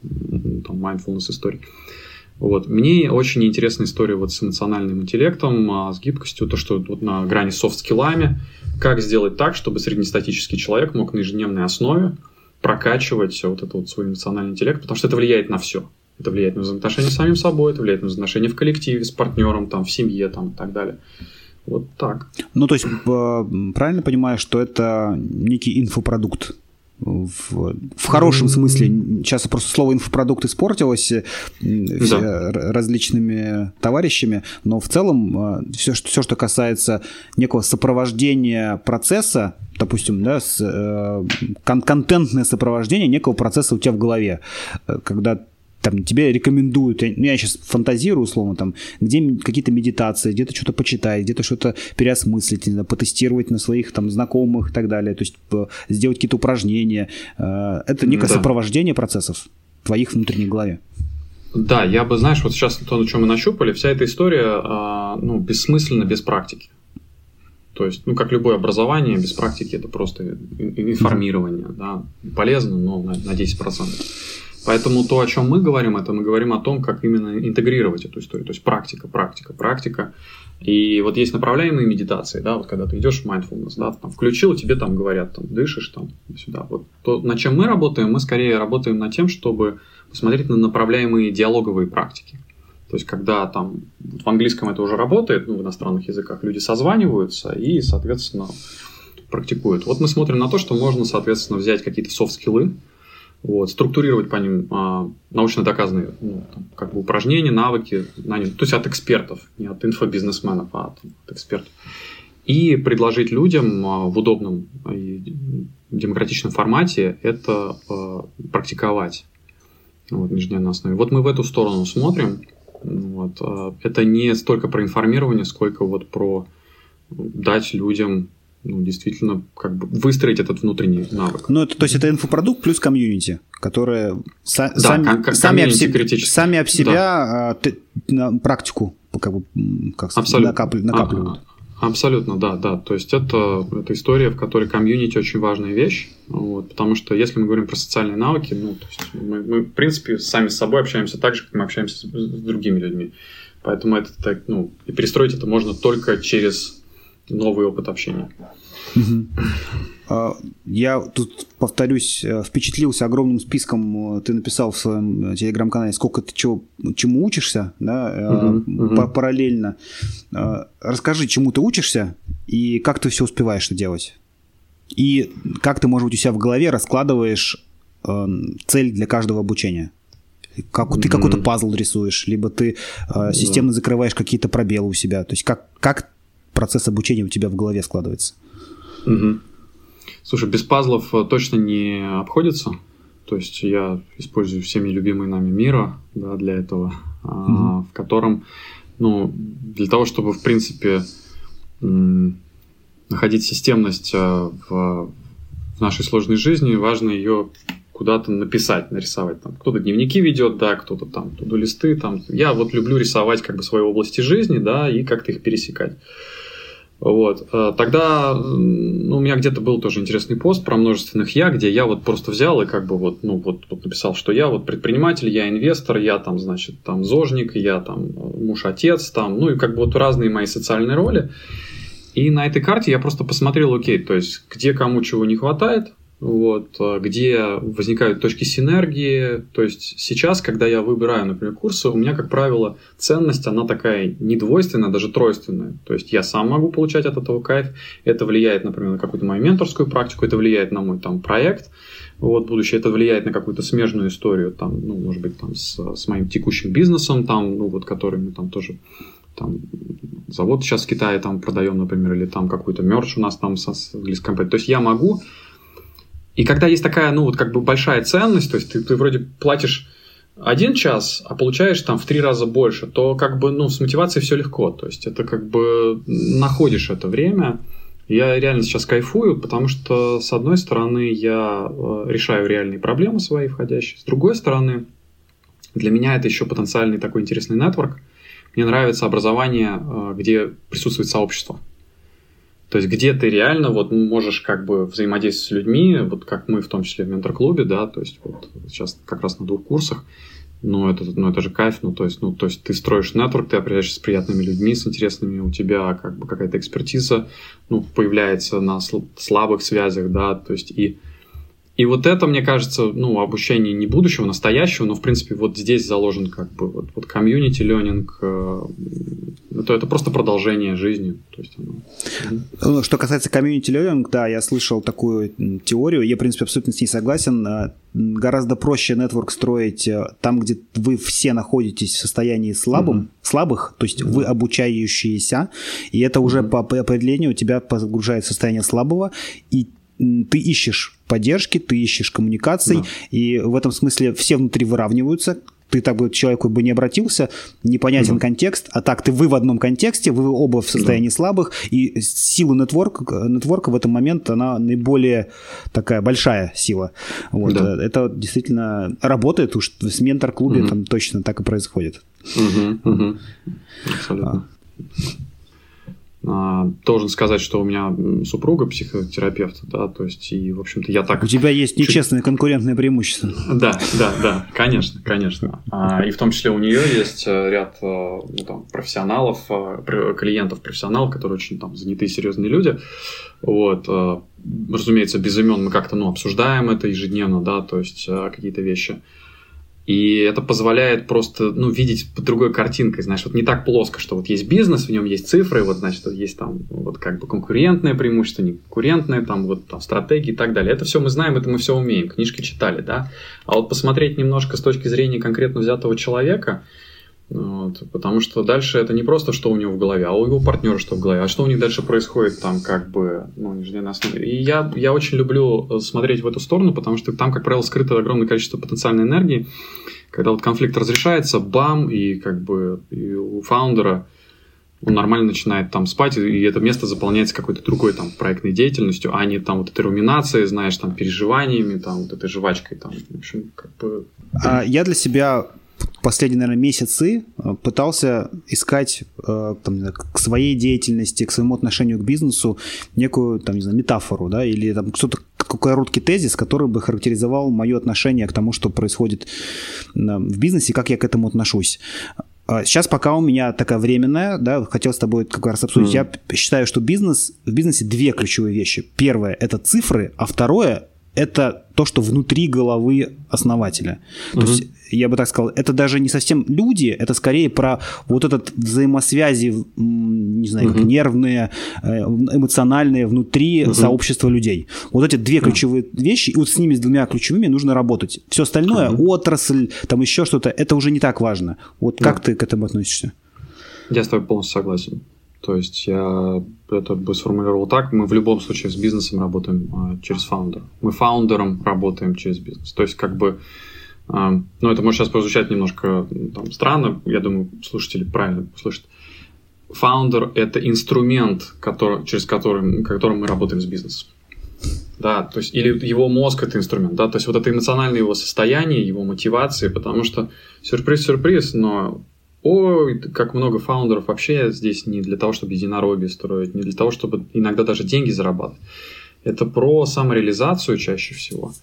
там mindfulness истории. Вот. Мне очень интересная история вот с эмоциональным интеллектом, а с гибкостью, то, что вот на грани софт-скиллами, как сделать так, чтобы среднестатический человек мог на ежедневной основе прокачивать вот этот вот свой эмоциональный интеллект, потому что это влияет на все. Это влияет на взаимоотношения с самим собой, это влияет на взаимоотношения в коллективе, с партнером, там, в семье там, и так далее. Вот так. Ну, то есть, правильно понимаю, что это некий инфопродукт? В, в хорошем смысле. Сейчас просто слово инфопродукт испортилось э, да. различными товарищами, но в целом все, что, все, что касается некого сопровождения процесса, допустим, да, с, э, кон контентное сопровождение некого процесса у тебя в голове, э, когда там тебе рекомендуют, я, ну, я сейчас фантазирую условно, там, где какие-то медитации, где-то что-то почитать, где-то что-то переосмыслить, знаю, потестировать на своих там знакомых и так далее, то есть сделать какие-то упражнения. Э, это некое да. сопровождение процессов твоих внутренних голове. Да, я бы, знаешь, вот сейчас то, на чем мы нащупали, вся эта история, а, ну, бессмысленна без практики. То есть, ну, как любое образование, без практики это просто информирование, да, полезно, но на, на 10%. Поэтому то, о чем мы говорим, это мы говорим о том, как именно интегрировать эту историю. То есть практика, практика, практика. И вот есть направляемые медитации, да, вот когда ты идешь в mindfulness, да, там включил, тебе там говорят, там, дышишь, там, сюда. Вот то, над чем мы работаем, мы скорее работаем над тем, чтобы посмотреть на направляемые диалоговые практики. То есть, когда там в английском это уже работает, ну, в иностранных языках люди созваниваются и, соответственно, практикуют. Вот мы смотрим на то, что можно, соответственно, взять какие-то софт-скиллы, вот, структурировать по ним а, научно доказанные ну, там, как бы упражнения, навыки, на ним, то есть от экспертов, не от инфобизнесменов, а от, от экспертов. И предложить людям а, в удобном и демократичном формате это а, практиковать вот, ежедневной основе. Вот мы в эту сторону смотрим. Вот, а, это не столько про информирование, сколько вот про дать людям ну, действительно, как бы выстроить этот внутренний навык. Ну, это, то есть это инфопродукт плюс комьюнити, которые са- да, сами, ком- сами, об себе, сами об себя да. ты, на практику как бы, как сказать, накапли, накапливают. А, абсолютно, да, да. То есть это, это история, в которой комьюнити очень важная вещь, вот, потому что если мы говорим про социальные навыки, ну, то есть мы, мы, в принципе, сами с собой общаемся так же, как мы общаемся с, с другими людьми. Поэтому это так, ну, и перестроить это можно только через новый опыт общения. А, я тут повторюсь, э, впечатлился огромным списком, э, ты написал в своем телеграм-канале, сколько ты чего, чему учишься, да, угу, угу. параллельно. Расскажи, чему ты учишься и как ты все успеваешь это делать? И как ты, может быть, у себя в голове раскладываешь цель для каждого обучения? Как, ты какой-то пазл рисуешь, либо ты э, системно закрываешь какие-то пробелы у себя. То есть как, как процесс обучения у тебя в голове складывается? Угу. Слушай, без пазлов э, точно не обходится. То есть я использую всеми любимые нами мира да, для этого, угу. а, в котором, ну, для того, чтобы, в принципе, находить системность э, в, в нашей сложной жизни, важно ее куда-то написать, нарисовать. Там кто-то дневники ведет, да, кто-то там туду листы. Там. Я вот люблю рисовать как бы свои области жизни, да, и как-то их пересекать. Вот. Э, тогда ну, у меня где-то был тоже интересный пост про множественных я, где я вот просто взял и как бы вот, ну, вот, вот написал, что я вот предприниматель, я инвестор, я там, значит, там зожник, я там муж-отец, там, ну и как бы вот разные мои социальные роли. И на этой карте я просто посмотрел, окей, то есть где кому чего не хватает, вот, э, где возникают точки синергии. То есть сейчас, когда я выбираю, например, курсы, у меня, как правило, ценность, она такая не двойственная, даже тройственная. То есть я сам могу получать от этого кайф, это влияет, например, на какую-то мою менторскую практику, это влияет на мой там проект, вот, будущее, это влияет на какую-то смежную историю, там, ну, может быть, там, с, с моим текущим бизнесом, там, ну, вот, который мы там тоже там, завод сейчас в Китае там продаем, например, или там какой-то мерч у нас там с английской компанией. То есть я могу и когда есть такая, ну, вот как бы большая ценность, то есть ты, ты вроде платишь один час, а получаешь там в три раза больше, то как бы, ну, с мотивацией все легко. То есть это как бы находишь это время. Я реально сейчас кайфую, потому что, с одной стороны, я э, решаю реальные проблемы свои входящие, с другой стороны, для меня это еще потенциальный такой интересный нетворк. Мне нравится образование, э, где присутствует сообщество. То есть где ты реально вот можешь как бы взаимодействовать с людьми, вот как мы в том числе в ментор-клубе, да, то есть вот сейчас как раз на двух курсах, ну это, ну это же кайф, ну то есть, ну то есть ты строишь нетворк, ты общаешься с приятными людьми, с интересными, у тебя как бы какая-то экспертиза, ну появляется на слабых связях, да, то есть и и вот это, мне кажется, ну, обучение не будущего, настоящего, но, в принципе, вот здесь заложен как бы вот, вот комьюнити ленинг, э, это, это просто продолжение жизни. То есть оно... Что касается комьюнити ленинг, да, я слышал такую теорию, я, в принципе, абсолютно с ней согласен. Э, гораздо проще нетворк строить э, там, где вы все находитесь в состоянии слабым, mm-hmm. слабых, то есть mm-hmm. вы обучающиеся, и это уже mm-hmm. по определению тебя погружает в состояние слабого, и ты ищешь поддержки, ты ищешь коммуникаций, да. и в этом смысле все внутри выравниваются, ты так бы человеку бы не обратился, непонятен угу. контекст, а так ты вы в одном контексте, вы оба в состоянии да. слабых, и сила нетворка, нетворка в этот момент, она наиболее такая большая сила. Вот. Да. Это действительно работает, уж в ментор-клубе угу. там точно так и происходит. Угу. Абсолютно. А. Должен сказать, что у меня супруга психотерапевт, да, то есть, и, в общем-то, я так... У тебя есть нечестное конкурентное преимущество. Да, да, да, конечно, конечно. А, и в том числе у нее есть э, ряд э, ну, там, профессионалов, э, клиентов профессионалов, которые очень там занятые, серьезные люди. Вот, разумеется, без имен мы как-то ну, обсуждаем это ежедневно, да, то есть какие-то вещи. И это позволяет просто, ну, видеть другой картинкой, знаешь, вот не так плоско, что вот есть бизнес, в нем есть цифры, вот, значит, есть там вот как бы конкурентное преимущество, не конкурентное, там вот там стратегии и так далее. Это все мы знаем, это мы все умеем, книжки читали, да. А вот посмотреть немножко с точки зрения конкретно взятого человека, вот, потому что дальше это не просто, что у него в голове, а у его партнера что в голове, а что у них дальше происходит там как бы, ну, на основе. И я, я очень люблю э, смотреть в эту сторону, потому что там, как правило, скрыто огромное количество потенциальной энергии. Когда вот конфликт разрешается, бам, и как бы и у фаундера он нормально начинает там спать, и это место заполняется какой-то другой там проектной деятельностью, а не там вот этой руминацией, знаешь, там переживаниями, там вот этой жвачкой, там, в общем, как бы... А я для себя последние, наверное, месяцы э, пытался искать э, там, знаю, к своей деятельности, к своему отношению к бизнесу некую, там, не знаю, метафору, да, или там что-то какой короткий тезис, который бы характеризовал мое отношение к тому, что происходит в бизнесе, как я к этому отношусь. Сейчас а пока у меня такая временная, да, хотел с тобой как раз обсудить. Mm. Я считаю, что бизнес, в бизнесе две ключевые вещи. Первое – это цифры, а второе это то, что внутри головы основателя. То есть, я бы так сказал, это даже не совсем люди, это скорее про вот этот взаимосвязи, не знаю, как нервные, э, эмоциональные внутри uh сообщества людей. Вот эти две ключевые вещи, и вот с ними, с двумя ключевыми нужно работать. Все остальное, uh отрасль, там еще что-то, это уже не так важно. Вот как ты к этому относишься? Я с тобой полностью согласен. То есть я это бы сформулировал так. Мы в любом случае с бизнесом работаем а, через founder. Мы founder ом работаем через бизнес. То есть как бы, а, ну это может сейчас прозвучать немножко там, странно, я думаю, слушатели правильно слышат. Founder – это инструмент, который, через который, которым мы работаем с бизнесом. Да, то есть, или его мозг – это инструмент, да, то есть вот это эмоциональное его состояние, его мотивации, потому что сюрприз-сюрприз, но Ой, как много фаундеров вообще здесь не для того, чтобы единороги строить, не для того, чтобы иногда даже деньги зарабатывать. Это про самореализацию чаще всего,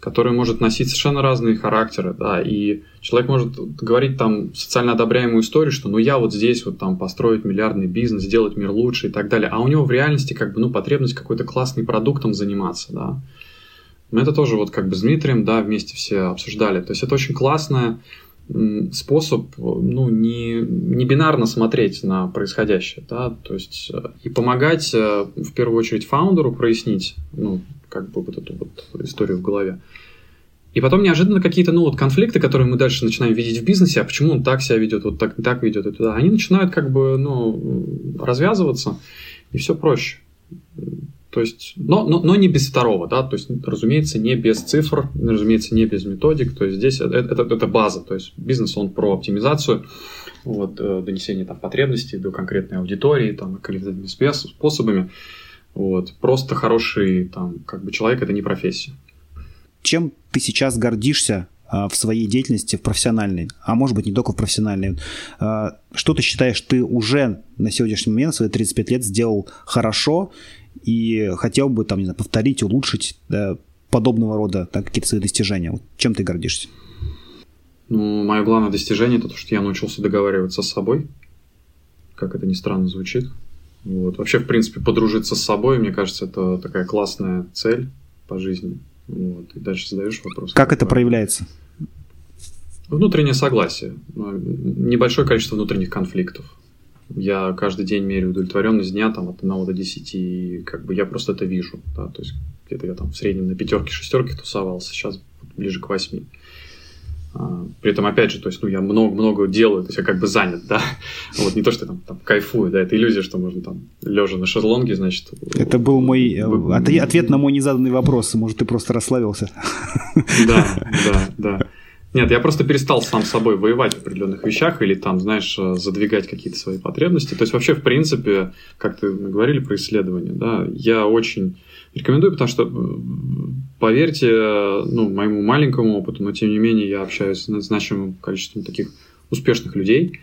которая может носить совершенно разные характеры, да, и человек может говорить там социально одобряемую историю, что ну я вот здесь вот там построить миллиардный бизнес, сделать мир лучше и так далее, а у него в реальности как бы ну потребность какой-то классный продуктом заниматься, да. Мы это тоже вот как бы с Дмитрием, да, вместе все обсуждали. То есть это очень классная способ ну, не, не бинарно смотреть на происходящее, да, то есть э, и помогать э, в первую очередь фаундеру прояснить, ну, как бы вот эту вот историю в голове. И потом неожиданно какие-то, ну, вот конфликты, которые мы дальше начинаем видеть в бизнесе, а почему он так себя ведет, вот так, так ведет и туда, они начинают как бы, ну, развязываться, и все проще. То есть, но, но, но не без второго, да, то есть, разумеется, не без цифр, разумеется, не без методик, то есть здесь это, это, это база, то есть бизнес, он про оптимизацию, вот, э, донесение там, потребностей до конкретной аудитории, там, какими-то способами, вот, просто хороший там, как бы человек – это не профессия. Чем ты сейчас гордишься а, в своей деятельности, в профессиональной, а может быть не только в профессиональной. А, что ты считаешь, ты уже на сегодняшний момент, свои 35 лет, сделал хорошо и хотел бы там, не знаю, повторить, улучшить да, подобного рода да, какие-то свои достижения. Вот чем ты гордишься? Ну, мое главное достижение это то, что я научился договариваться с собой. Как это ни странно звучит. Вот. Вообще, в принципе, подружиться с собой, мне кажется, это такая классная цель по жизни. Вот. И дальше задаешь вопрос. Как, как это проявляется? Внутреннее согласие. Небольшое количество внутренних конфликтов я каждый день меряю удовлетворенность дня там, от 1 до 10, и как бы я просто это вижу. Да, то есть где-то я там в среднем на пятерке, шестерке тусовался, сейчас ближе к восьми. А, при этом, опять же, то есть, ну, я много-много делаю, то есть я как бы занят, да. Вот не то, что я там, там кайфую, да, это иллюзия, что можно там лежа на шезлонге, значит. Это был мой э, ответ на мой незаданный вопрос. Может, ты просто расслабился? Да, да, да. Нет, я просто перестал сам с собой воевать в определенных вещах или там, знаешь, э, задвигать какие-то свои потребности. То есть вообще, в принципе, как ты говорили про исследования, да, я очень рекомендую, потому что, поверьте, ну, моему маленькому опыту, но тем не менее я общаюсь с значимым количеством таких успешных людей.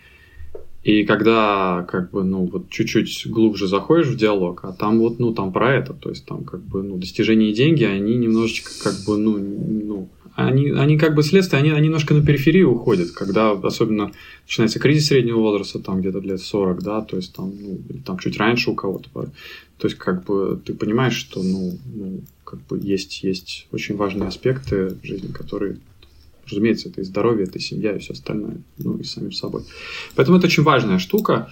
И когда, как бы, ну, вот чуть-чуть глубже заходишь в диалог, а там вот, ну, там про это, то есть там, как бы, ну, достижения и деньги, они немножечко, как бы, ну, ну они, они как бы следствие, они, они немножко на периферию уходят, когда особенно начинается кризис среднего возраста, там где-то лет 40, да, то есть там, ну, там чуть раньше у кого-то. То есть как бы ты понимаешь, что ну, ну как бы есть, есть очень важные аспекты жизни, которые разумеется, это и здоровье, это и семья, и все остальное, ну и самим собой. Поэтому это очень важная штука.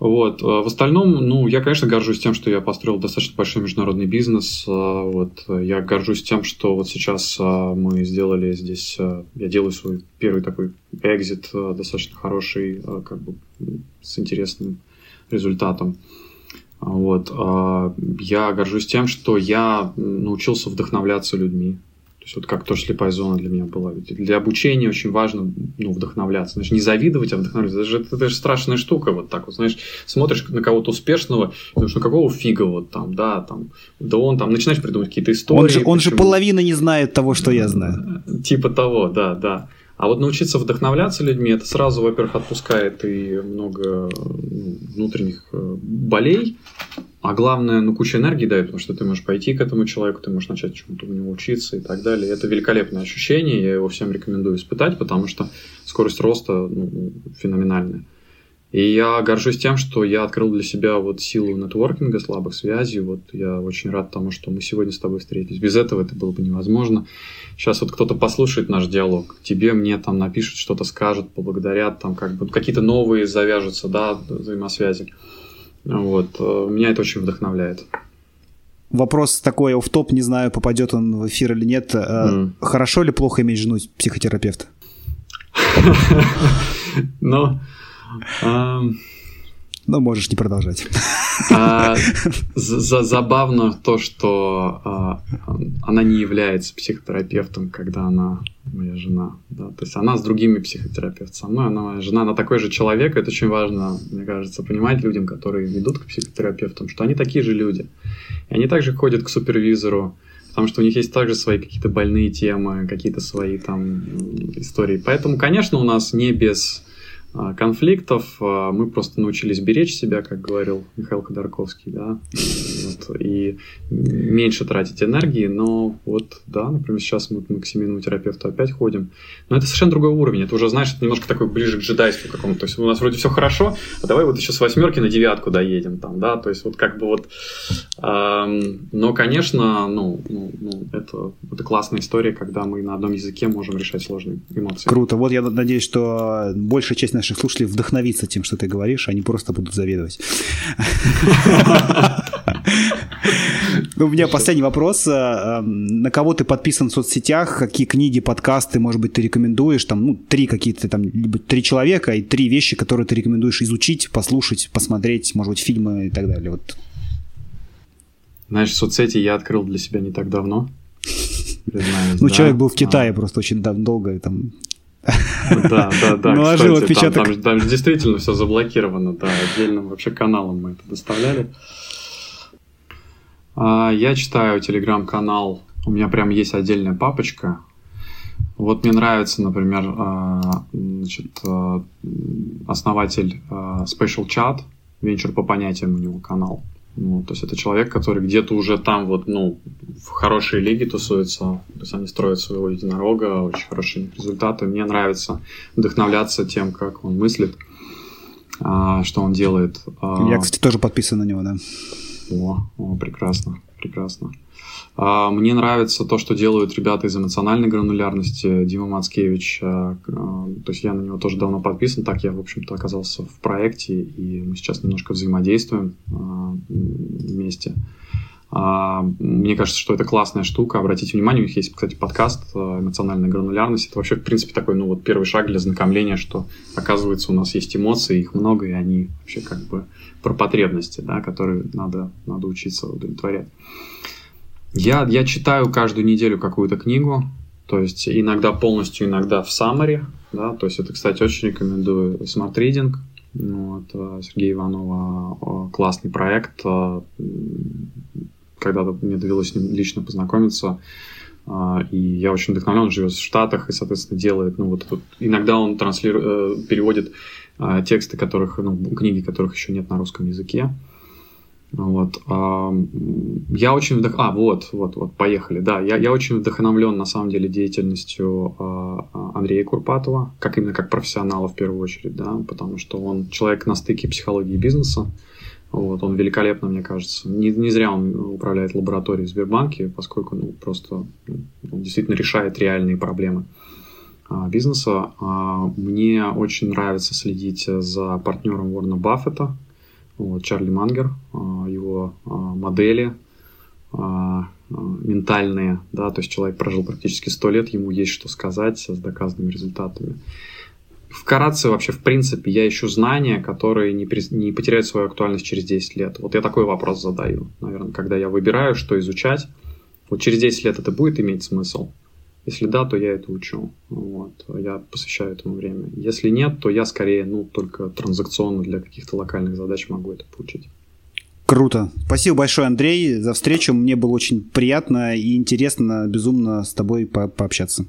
Вот. А в остальном, ну, я, конечно, горжусь тем, что я построил достаточно большой международный бизнес. А, вот. Я горжусь тем, что вот сейчас а, мы сделали здесь, я делаю свой первый такой экзит, достаточно хороший, как бы с интересным результатом. Вот. Я горжусь тем, что я научился вдохновляться людьми. Есть вот как тоже слепая зона для меня была. Ведь для обучения очень важно ну, вдохновляться. Знаешь, не завидовать, а вдохновляться. Это же, это же страшная штука. Вот так вот, знаешь, смотришь на кого-то успешного, думаешь, ну какого фига вот там, да, там, да он там, начинаешь придумывать какие-то истории. Он же, он же половина не знает того, что я знаю. Типа того, да, да. А вот научиться вдохновляться людьми, это сразу, во-первых, отпускает и много ну, внутренних э, болей, а главное, ну, куча энергии дает, потому что ты можешь пойти к этому человеку, ты можешь начать чему-то у него учиться и так далее. Это великолепное ощущение, я его всем рекомендую испытать, потому что скорость роста ну, феноменальная. И я горжусь тем, что я открыл для себя вот силу нетворкинга, слабых связей. Вот я очень рад тому, что мы сегодня с тобой встретились. Без этого это было бы невозможно. Сейчас вот кто-то послушает наш диалог, тебе, мне там напишут, что-то скажут, поблагодарят, там как бы какие-то новые завяжутся, да, взаимосвязи. Вот. Э, меня это очень вдохновляет. Вопрос такой, в топ не знаю, попадет он в эфир или нет. Mm. Хорошо или плохо иметь жену психотерапевта? Ну, ну, можешь не продолжать. А, за, забавно то, что а, она не является психотерапевтом, когда она моя жена. Да? То есть она с другими психотерапевтами. Со мной она моя жена, она такой же человек. Это очень важно, мне кажется, понимать людям, которые ведут к психотерапевтам, что они такие же люди. И они также ходят к супервизору, потому что у них есть также свои какие-то больные темы, какие-то свои там истории. Поэтому, конечно, у нас не без конфликтов. А, мы просто научились беречь себя, как говорил Михаил Ходорковский, да, вот, и меньше тратить энергии, но вот, да, например, сейчас мы, мы к семейному терапевту опять ходим, но это совершенно другой уровень, это уже, знаешь, это немножко такой ближе к джедайству какому-то, то есть у нас вроде все хорошо, а давай вот еще с восьмерки на девятку доедем там, да, то есть вот как бы вот, эм, но, конечно, ну, ну, ну это, это классная история, когда мы на одном языке можем решать сложные эмоции. Круто, вот я надеюсь, что большая часть наших слушателей вдохновиться тем, что ты говоришь, они просто будут завидовать. Ну, у меня последний вопрос. Э, эм, на кого ты подписан в соцсетях? Какие книги, подкасты, может быть, ты рекомендуешь? Там, ну, три какие-то там, либо три человека и три вещи, которые ты рекомендуешь изучить, послушать, посмотреть, может быть, фильмы и так далее. Вот. Знаешь, соцсети я открыл для себя не так давно. ну, человек был в Китае просто очень долго, там да, да, да. Наложил Кстати, отпечаток. Там, там, там действительно все заблокировано, да, отдельным вообще каналом мы это доставляли. А, я читаю телеграм-канал, у меня прям есть отдельная папочка. Вот мне нравится, например, а, значит, а, основатель а, Special Chat, венчур по понятиям у него канал. Ну, то есть это человек, который где-то уже там вот, ну, в хорошей лиге тусуется. То есть они строят своего единорога, очень хорошие результаты. Мне нравится вдохновляться тем, как он мыслит, а, что он делает. А. Я, кстати, тоже подписан на него, да. О, о прекрасно, прекрасно. А, мне нравится то, что делают ребята из эмоциональной гранулярности, Дима Мацкевич. А, а, то есть я на него тоже давно подписан, так я, в общем-то, оказался в проекте, и мы сейчас немножко взаимодействуем вместе. Мне кажется, что это классная штука. Обратите внимание, у них есть, кстати, подкаст «Эмоциональная гранулярность». Это вообще, в принципе, такой, ну, вот первый шаг для знакомления, что, оказывается, у нас есть эмоции, их много, и они вообще как бы про потребности, да, которые надо, надо учиться удовлетворять. Я, я читаю каждую неделю какую-то книгу, то есть иногда полностью, иногда в summary, да, то есть это, кстати, очень рекомендую. Smart Reading, вот, э, Сергея Иванова классный проект, э, когда-то мне довелось с ним лично познакомиться, э, и я очень вдохновлен, он живет в Штатах и, соответственно, делает, ну, вот, вот иногда он транслирует, переводит тексты, которых, ну, книги, которых еще нет на русском языке, вот. Я очень вдох... А, вот, вот, вот, поехали. Да, я, я очень вдохновлен, на самом деле, деятельностью а, а, Андрея Курпатова, как именно как профессионала в первую очередь, да, потому что он человек на стыке психологии и бизнеса. Вот, он великолепно, мне кажется. Не, не зря он управляет лабораторией в Сбербанке, поскольку ну, просто ну, он действительно решает реальные проблемы а, бизнеса. Мне очень нравится следить за партнером Уоррена Баффета, Чарли Мангер, а, его а, модели ментальные, да, то есть человек прожил практически 100 лет, ему есть что сказать с доказанными результатами. Вкратце, вообще, в принципе, я ищу знания, которые не, при, не потеряют свою актуальность через 10 лет. Вот я такой вопрос задаю, наверное, когда я выбираю, что изучать. Вот через 10 лет это будет иметь смысл? Если да, то я это учу. Вот. Я посвящаю этому время. Если нет, то я скорее, ну, только транзакционно для каких-то локальных задач могу это получить. Круто. Спасибо большое, Андрей, за встречу. Мне было очень приятно и интересно безумно с тобой по пообщаться.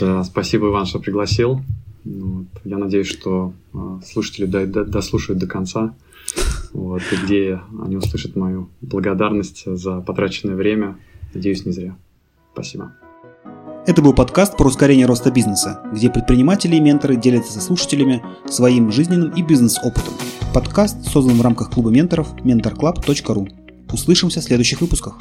Да, спасибо, Иван, что пригласил. Вот. Я надеюсь, что э, слушатели дослушают до конца. Вот, и где они услышат мою благодарность за потраченное время. Надеюсь, не зря. Спасибо. Это был подкаст про ускорение роста бизнеса, где предприниматели и менторы делятся со слушателями своим жизненным и бизнес-опытом. Подкаст создан в рамках клуба менторов mentorclub.ru. Услышимся в следующих выпусках.